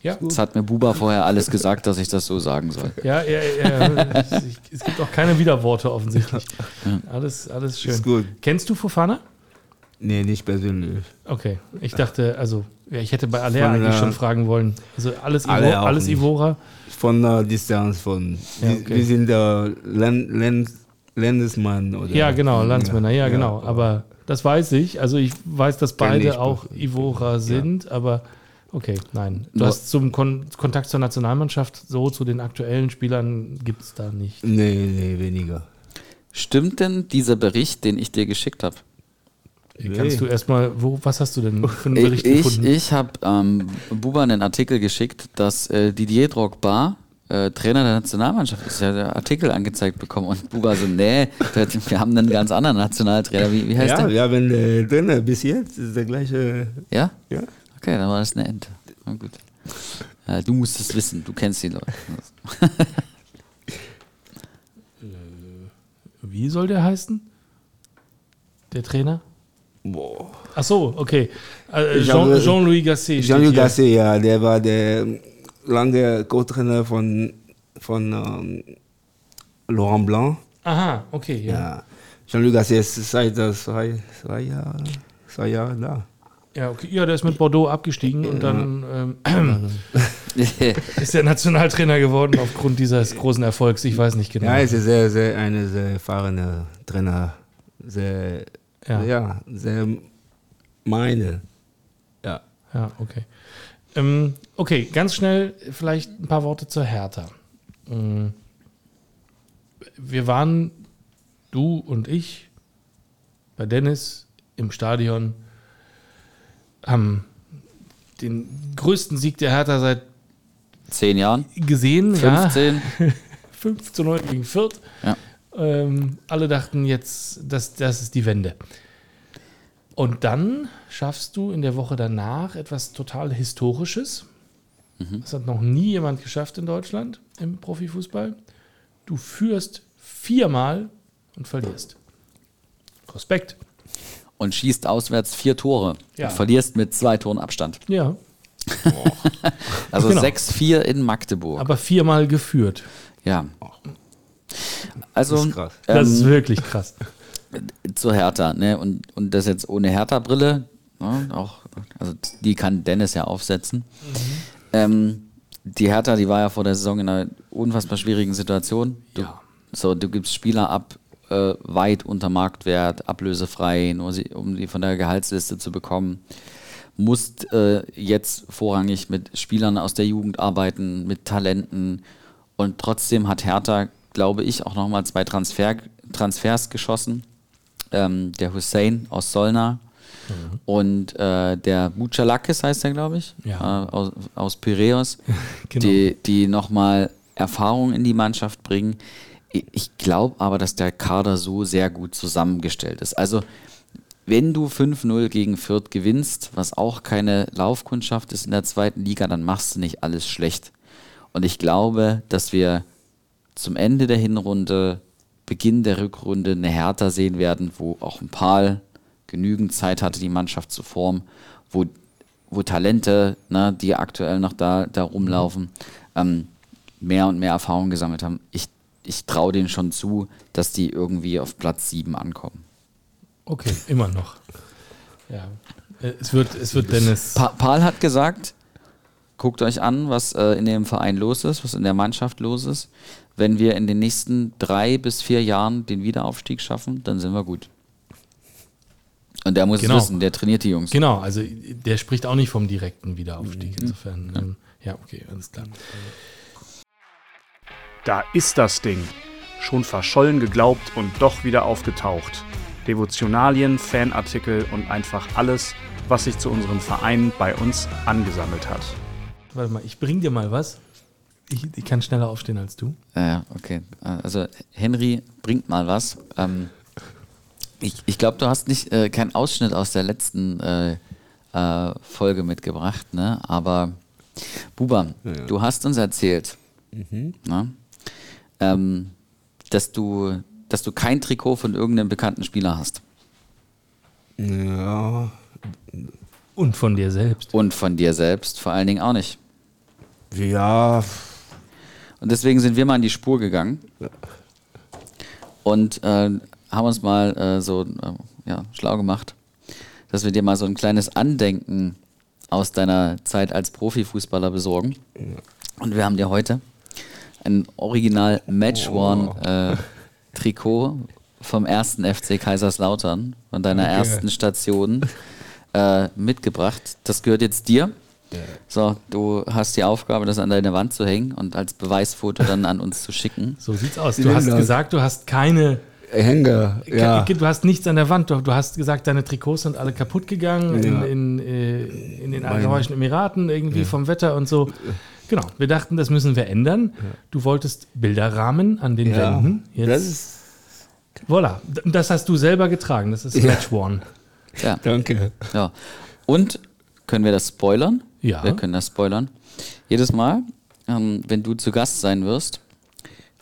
Ja, Das hat mir Buba vorher alles gesagt, dass ich das so sagen soll. ja, ja, ja. es- es gibt auch keine Widerworte offensichtlich. Alles, alles schön. Ist gut. Kennst du Fofana? Nee, nicht persönlich. Okay, ich dachte, also, ja, ich hätte bei Alea Von, eigentlich schon fragen wollen. Also alles, Ivo, alles nicht. Ivora. Von der Distanz von. Ja, wir, okay. wir sind der Land, Land, Landesmann oder. Ja, genau, Landsmänner, ja, genau. Aber das weiß ich. Also ich weiß, dass beide auch. Ivora sind, aber okay, nein. Du Nur- hast zum Kon Kontakt zur Nationalmannschaft, so zu den aktuellen Spielern gibt es da nicht. Nee, nee, weniger. Stimmt denn dieser Bericht, den ich dir geschickt habe? Kannst du erstmal, wo, was hast du denn für einen Bericht Ich, gefunden? ich habe ähm, Buba einen Artikel geschickt, dass äh, Didier Drogba äh, Trainer der Nationalmannschaft ist. Ja, der Artikel angezeigt bekommen und Buba so, nee, wir haben einen ganz anderen Nationaltrainer. Wie, wie heißt Ja, der? wir haben äh, drin bis jetzt ist der gleiche. Ja? Ja. Okay, dann war das eine Ente. Na gut. Ja, du musst es wissen, du kennst die Leute. Wie soll der heißen? Der Trainer? Boah. Ach so, okay. Äh, Ich Jean- habe- Jean-Louis Gasset. Gasset, ja, der war der lange Co-Trainer von, von ähm, Laurent Blanc. Aha, okay, ja. Ja. Jean-Luc Gasset ist seit äh, zwei, zwei Jahren zwei Jahre da. Ja, okay. ja, der ist mit Bordeaux abgestiegen und dann ähm, ist er Nationaltrainer geworden aufgrund dieses großen Erfolgs. Ich weiß nicht genau. Ja, ist sehr, sehr, eine sehr erfahrene Trainer. Sehr, Ja. ja, sehr meine. Ja. Ja, okay. Ähm, okay, ganz schnell vielleicht ein paar Worte zur Hertha. Ähm, Wir waren, du und ich, bei Dennis im Stadion, haben den größten Sieg der Hertha seit Zehn Jahren? gesehen. Ja, 15? 5 zu 9 gegen Fürth. Ja. Ähm, alle dachten jetzt, das, das ist die Wende. Und dann schaffst du in der Woche danach etwas total Historisches. Das hat noch nie jemand geschafft in Deutschland im Profifußball. Du führst viermal und verlierst. Respekt. Und schießt auswärts vier Tore. Ja. Und verlierst mit zwei Toren Abstand. Ja, Also Genau. 6-4 in Magdeburg. aber viermal geführt. ja. Also, Das ist krass. Das ist ähm, wirklich krass. zur Hertha, ne? Und, und das jetzt ohne Hertha-Brille, ne? auch, also die kann Dennis ja aufsetzen. Ähm, die Hertha, die war ja vor der Saison in einer unfassbar schwierigen Situation. Du, Ja. So, du gibst Spieler ab, äh, weit unter Marktwert, ablösefrei, nur sie, um die von der Gehaltsliste zu bekommen. Musst äh, jetzt vorrangig mit Spielern aus der Jugend arbeiten, mit Talenten. Und trotzdem hat Hertha, glaube ich, auch nochmal zwei Transfer, Transfers geschossen. Ähm, der Hussein aus Solna und äh, der Buchalakis heißt er, glaube ich, Ja. äh, aus, aus Piräus, Genau. die, die nochmal Erfahrung in die Mannschaft bringen. Ich- glaube aber, dass der Kader so sehr gut zusammengestellt ist. Also, wenn du 5-0 gegen Fürth gewinnst, was auch keine Laufkundschaft ist in der zweiten Liga, dann machst du nicht alles schlecht. Und ich glaube, dass wir zum Ende der Hinrunde, Beginn der Rückrunde eine Hertha sehen werden, wo auch ein Paar genügend Zeit hatte, die Mannschaft zu formen, wo, wo Talente, ne, die aktuell noch da, da rumlaufen, ähm, mehr und mehr Erfahrung gesammelt haben. Ich, ich traue denen schon zu, dass die irgendwie auf Platz 7 ankommen. Okay, immer noch. Ja. Äh, Es wird, es wird Dennis. Pa Paul hat gesagt, guckt euch an, was äh, in dem Verein los ist, was in der Mannschaft los ist. Wenn wir in den nächsten drei bis vier Jahren den Wiederaufstieg schaffen, dann sind wir gut. Und der muss Genau. es wissen, der trainiert die Jungs. Genau, also der spricht auch nicht vom direkten Wiederaufstieg. Insofern, ähm, ja, okay, alles klar. Da ist das Ding. Schon verschollen geglaubt und doch wieder aufgetaucht. Devotionalien, Fanartikel und einfach alles, was sich zu unserem Verein bei uns angesammelt hat. Warte mal, ich bring dir mal was. Ich, ich kann schneller aufstehen als du. Ja, okay. Also Henry bringt mal was. Ähm, ich ich glaube, du hast nicht äh, keinen Ausschnitt aus der letzten äh, äh, Folge mitgebracht, ne? Aber Buba, du hast uns erzählt, ne? Ähm, dass du dass du kein Trikot von irgendeinem bekannten Spieler hast. Ja, Und von dir selbst. Und von dir selbst vor allen Dingen auch nicht. ja, Und deswegen sind wir mal in die Spur gegangen und äh, haben uns mal äh, so äh, ja, schlau gemacht, dass wir dir mal so ein kleines Andenken aus deiner Zeit als Profifußballer besorgen. Und wir haben dir heute ein Original Match One äh, Trikot vom ersten FC Kaiserslautern, von deiner Okay. ersten Station äh, mitgebracht. Das gehört jetzt dir. So, du hast die Aufgabe, das an deine Wand zu hängen und als Beweisfoto dann an uns zu schicken. So sieht's aus. Du hast gesagt, du hast keine. Hänger, ja. Du hast nichts an der Wand. Du du hast gesagt, deine Trikots sind alle kaputt gegangen Ja. in, in, äh, in den Arabischen Emiraten, irgendwie vom Wetter und so. Genau. Wir dachten, das müssen wir ändern. Du wolltest Bilderrahmen an den ja. Wänden. Jetzt, Das ist, voilà. Das hast du selber getragen. Das ist Ja. Match One. Ja, danke. ja. Und können wir das spoilern? Ja. Wir können das spoilern. Jedes Mal, ähm, wenn du zu Gast sein wirst,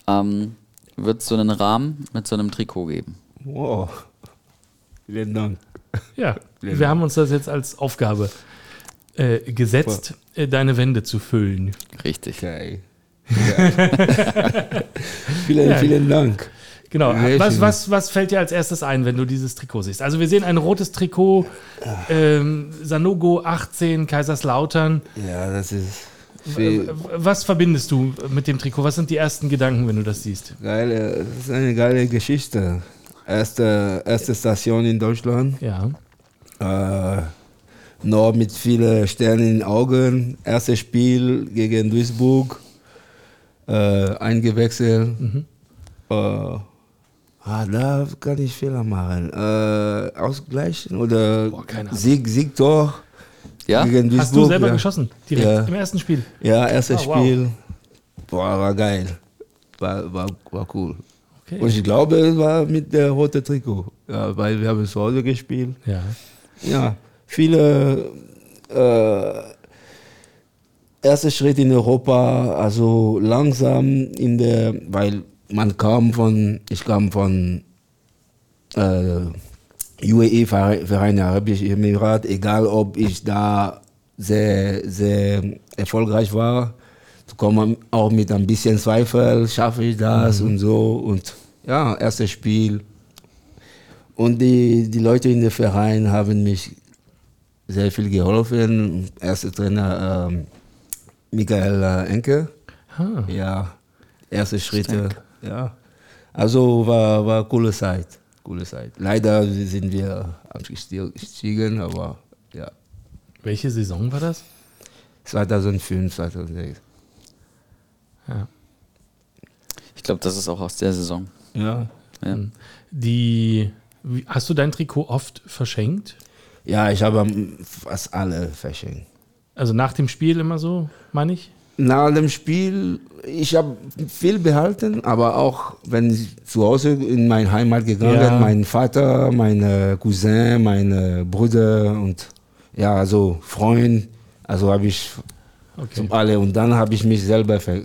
ähm, wird es so einen Rahmen mit so einem Trikot geben. Wow. Vielen Dank. Ja, wir haben uns das jetzt als Aufgabe äh, gesetzt, äh, deine Wände zu füllen. Richtig. Ja. vielen, Ja. vielen Dank. Genau. Was, was, was fällt dir als erstes ein, wenn du dieses Trikot siehst? Also wir sehen ein rotes Trikot, ähm, Sanogo 18, Kaiserslautern. Ja, das ist viel Was verbindest du mit dem Trikot? Was sind die ersten Gedanken, wenn du das siehst? geile, das ist eine geile Geschichte. Erste, erste Station in Deutschland. Ja. Äh, noch mit vielen Sternen in den Augen. Erstes Spiel gegen Duisburg. Äh, eingewechselt. Äh, ah, da kann ich Fehler machen. Äh, ausgleichen oder Boah, Ahnung. Sieg, Siegtor Ja? gegen Duisburg. Hast du selber ja. geschossen? Direkt Ja. im ersten Spiel. Ja, erstes Ah, wow. Spiel. Boah, war geil. War, war, war cool. Okay. Und ich glaube, es war mit der roten Trikot. Ja, weil wir haben zu Hause gespielt. Ja. Ja, viele äh, erste Schritt in Europa, also langsam in der, weil man kam von, ich kam von äh, UAE, Verein Verein Arabische Emirat, egal ob ich da sehr, sehr erfolgreich war, du kommst auch mit ein bisschen Zweifel, schaffe ich das und so und ja, erstes Spiel. Und die, die Leute in dem Verein haben mich sehr viel geholfen. Erster Trainer ähm, Michael äh, Enke. Ah. Ja, erste Schritte. Ja. Also war, war coole Zeit. Coole Zeit. Leider sind wir abgestiegen, aber ja. Welche Saison war das? 2005, 2006. Ja. Ich glaube, das ist auch aus der Saison. Ja. Ja. Die, wie- hast du dein Trikot oft verschenkt? Ja, ich habe fast alle verschenkt. Also nach dem Spiel immer so, meine ich? Nach dem Spiel, ich habe viel behalten, aber auch wenn ich zu Hause in meine Heimat gegangen Ja. bin, mein Vater, meine Cousin, meine Brüder und ja, also Freund, also habe ich Okay. zum alle und dann habe ich mich selber ver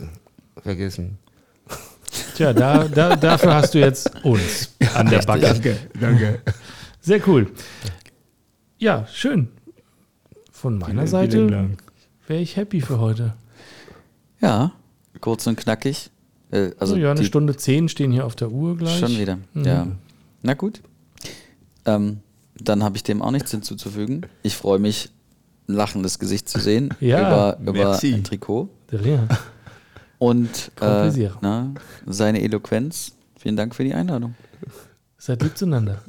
vergessen. Tja, da, da, dafür hast du jetzt uns an der Backe. Danke, danke. Sehr cool. Ja, schön. Von meiner Vielen Seite wäre ich happy für heute. Ja, kurz und knackig. Äh, also Also ja, eine die- Stunde zehn stehen hier auf der Uhr gleich. Schon wieder. Mhm. Ja. Na gut. Ähm, dann habe ich dem auch nichts hinzuzufügen. Ich freue mich, ein lachendes Gesicht zu sehen Ja, über, über ein Trikot. Und äh, na, seine Eloquenz. Vielen Dank für die Einladung. Seid lieb zueinander.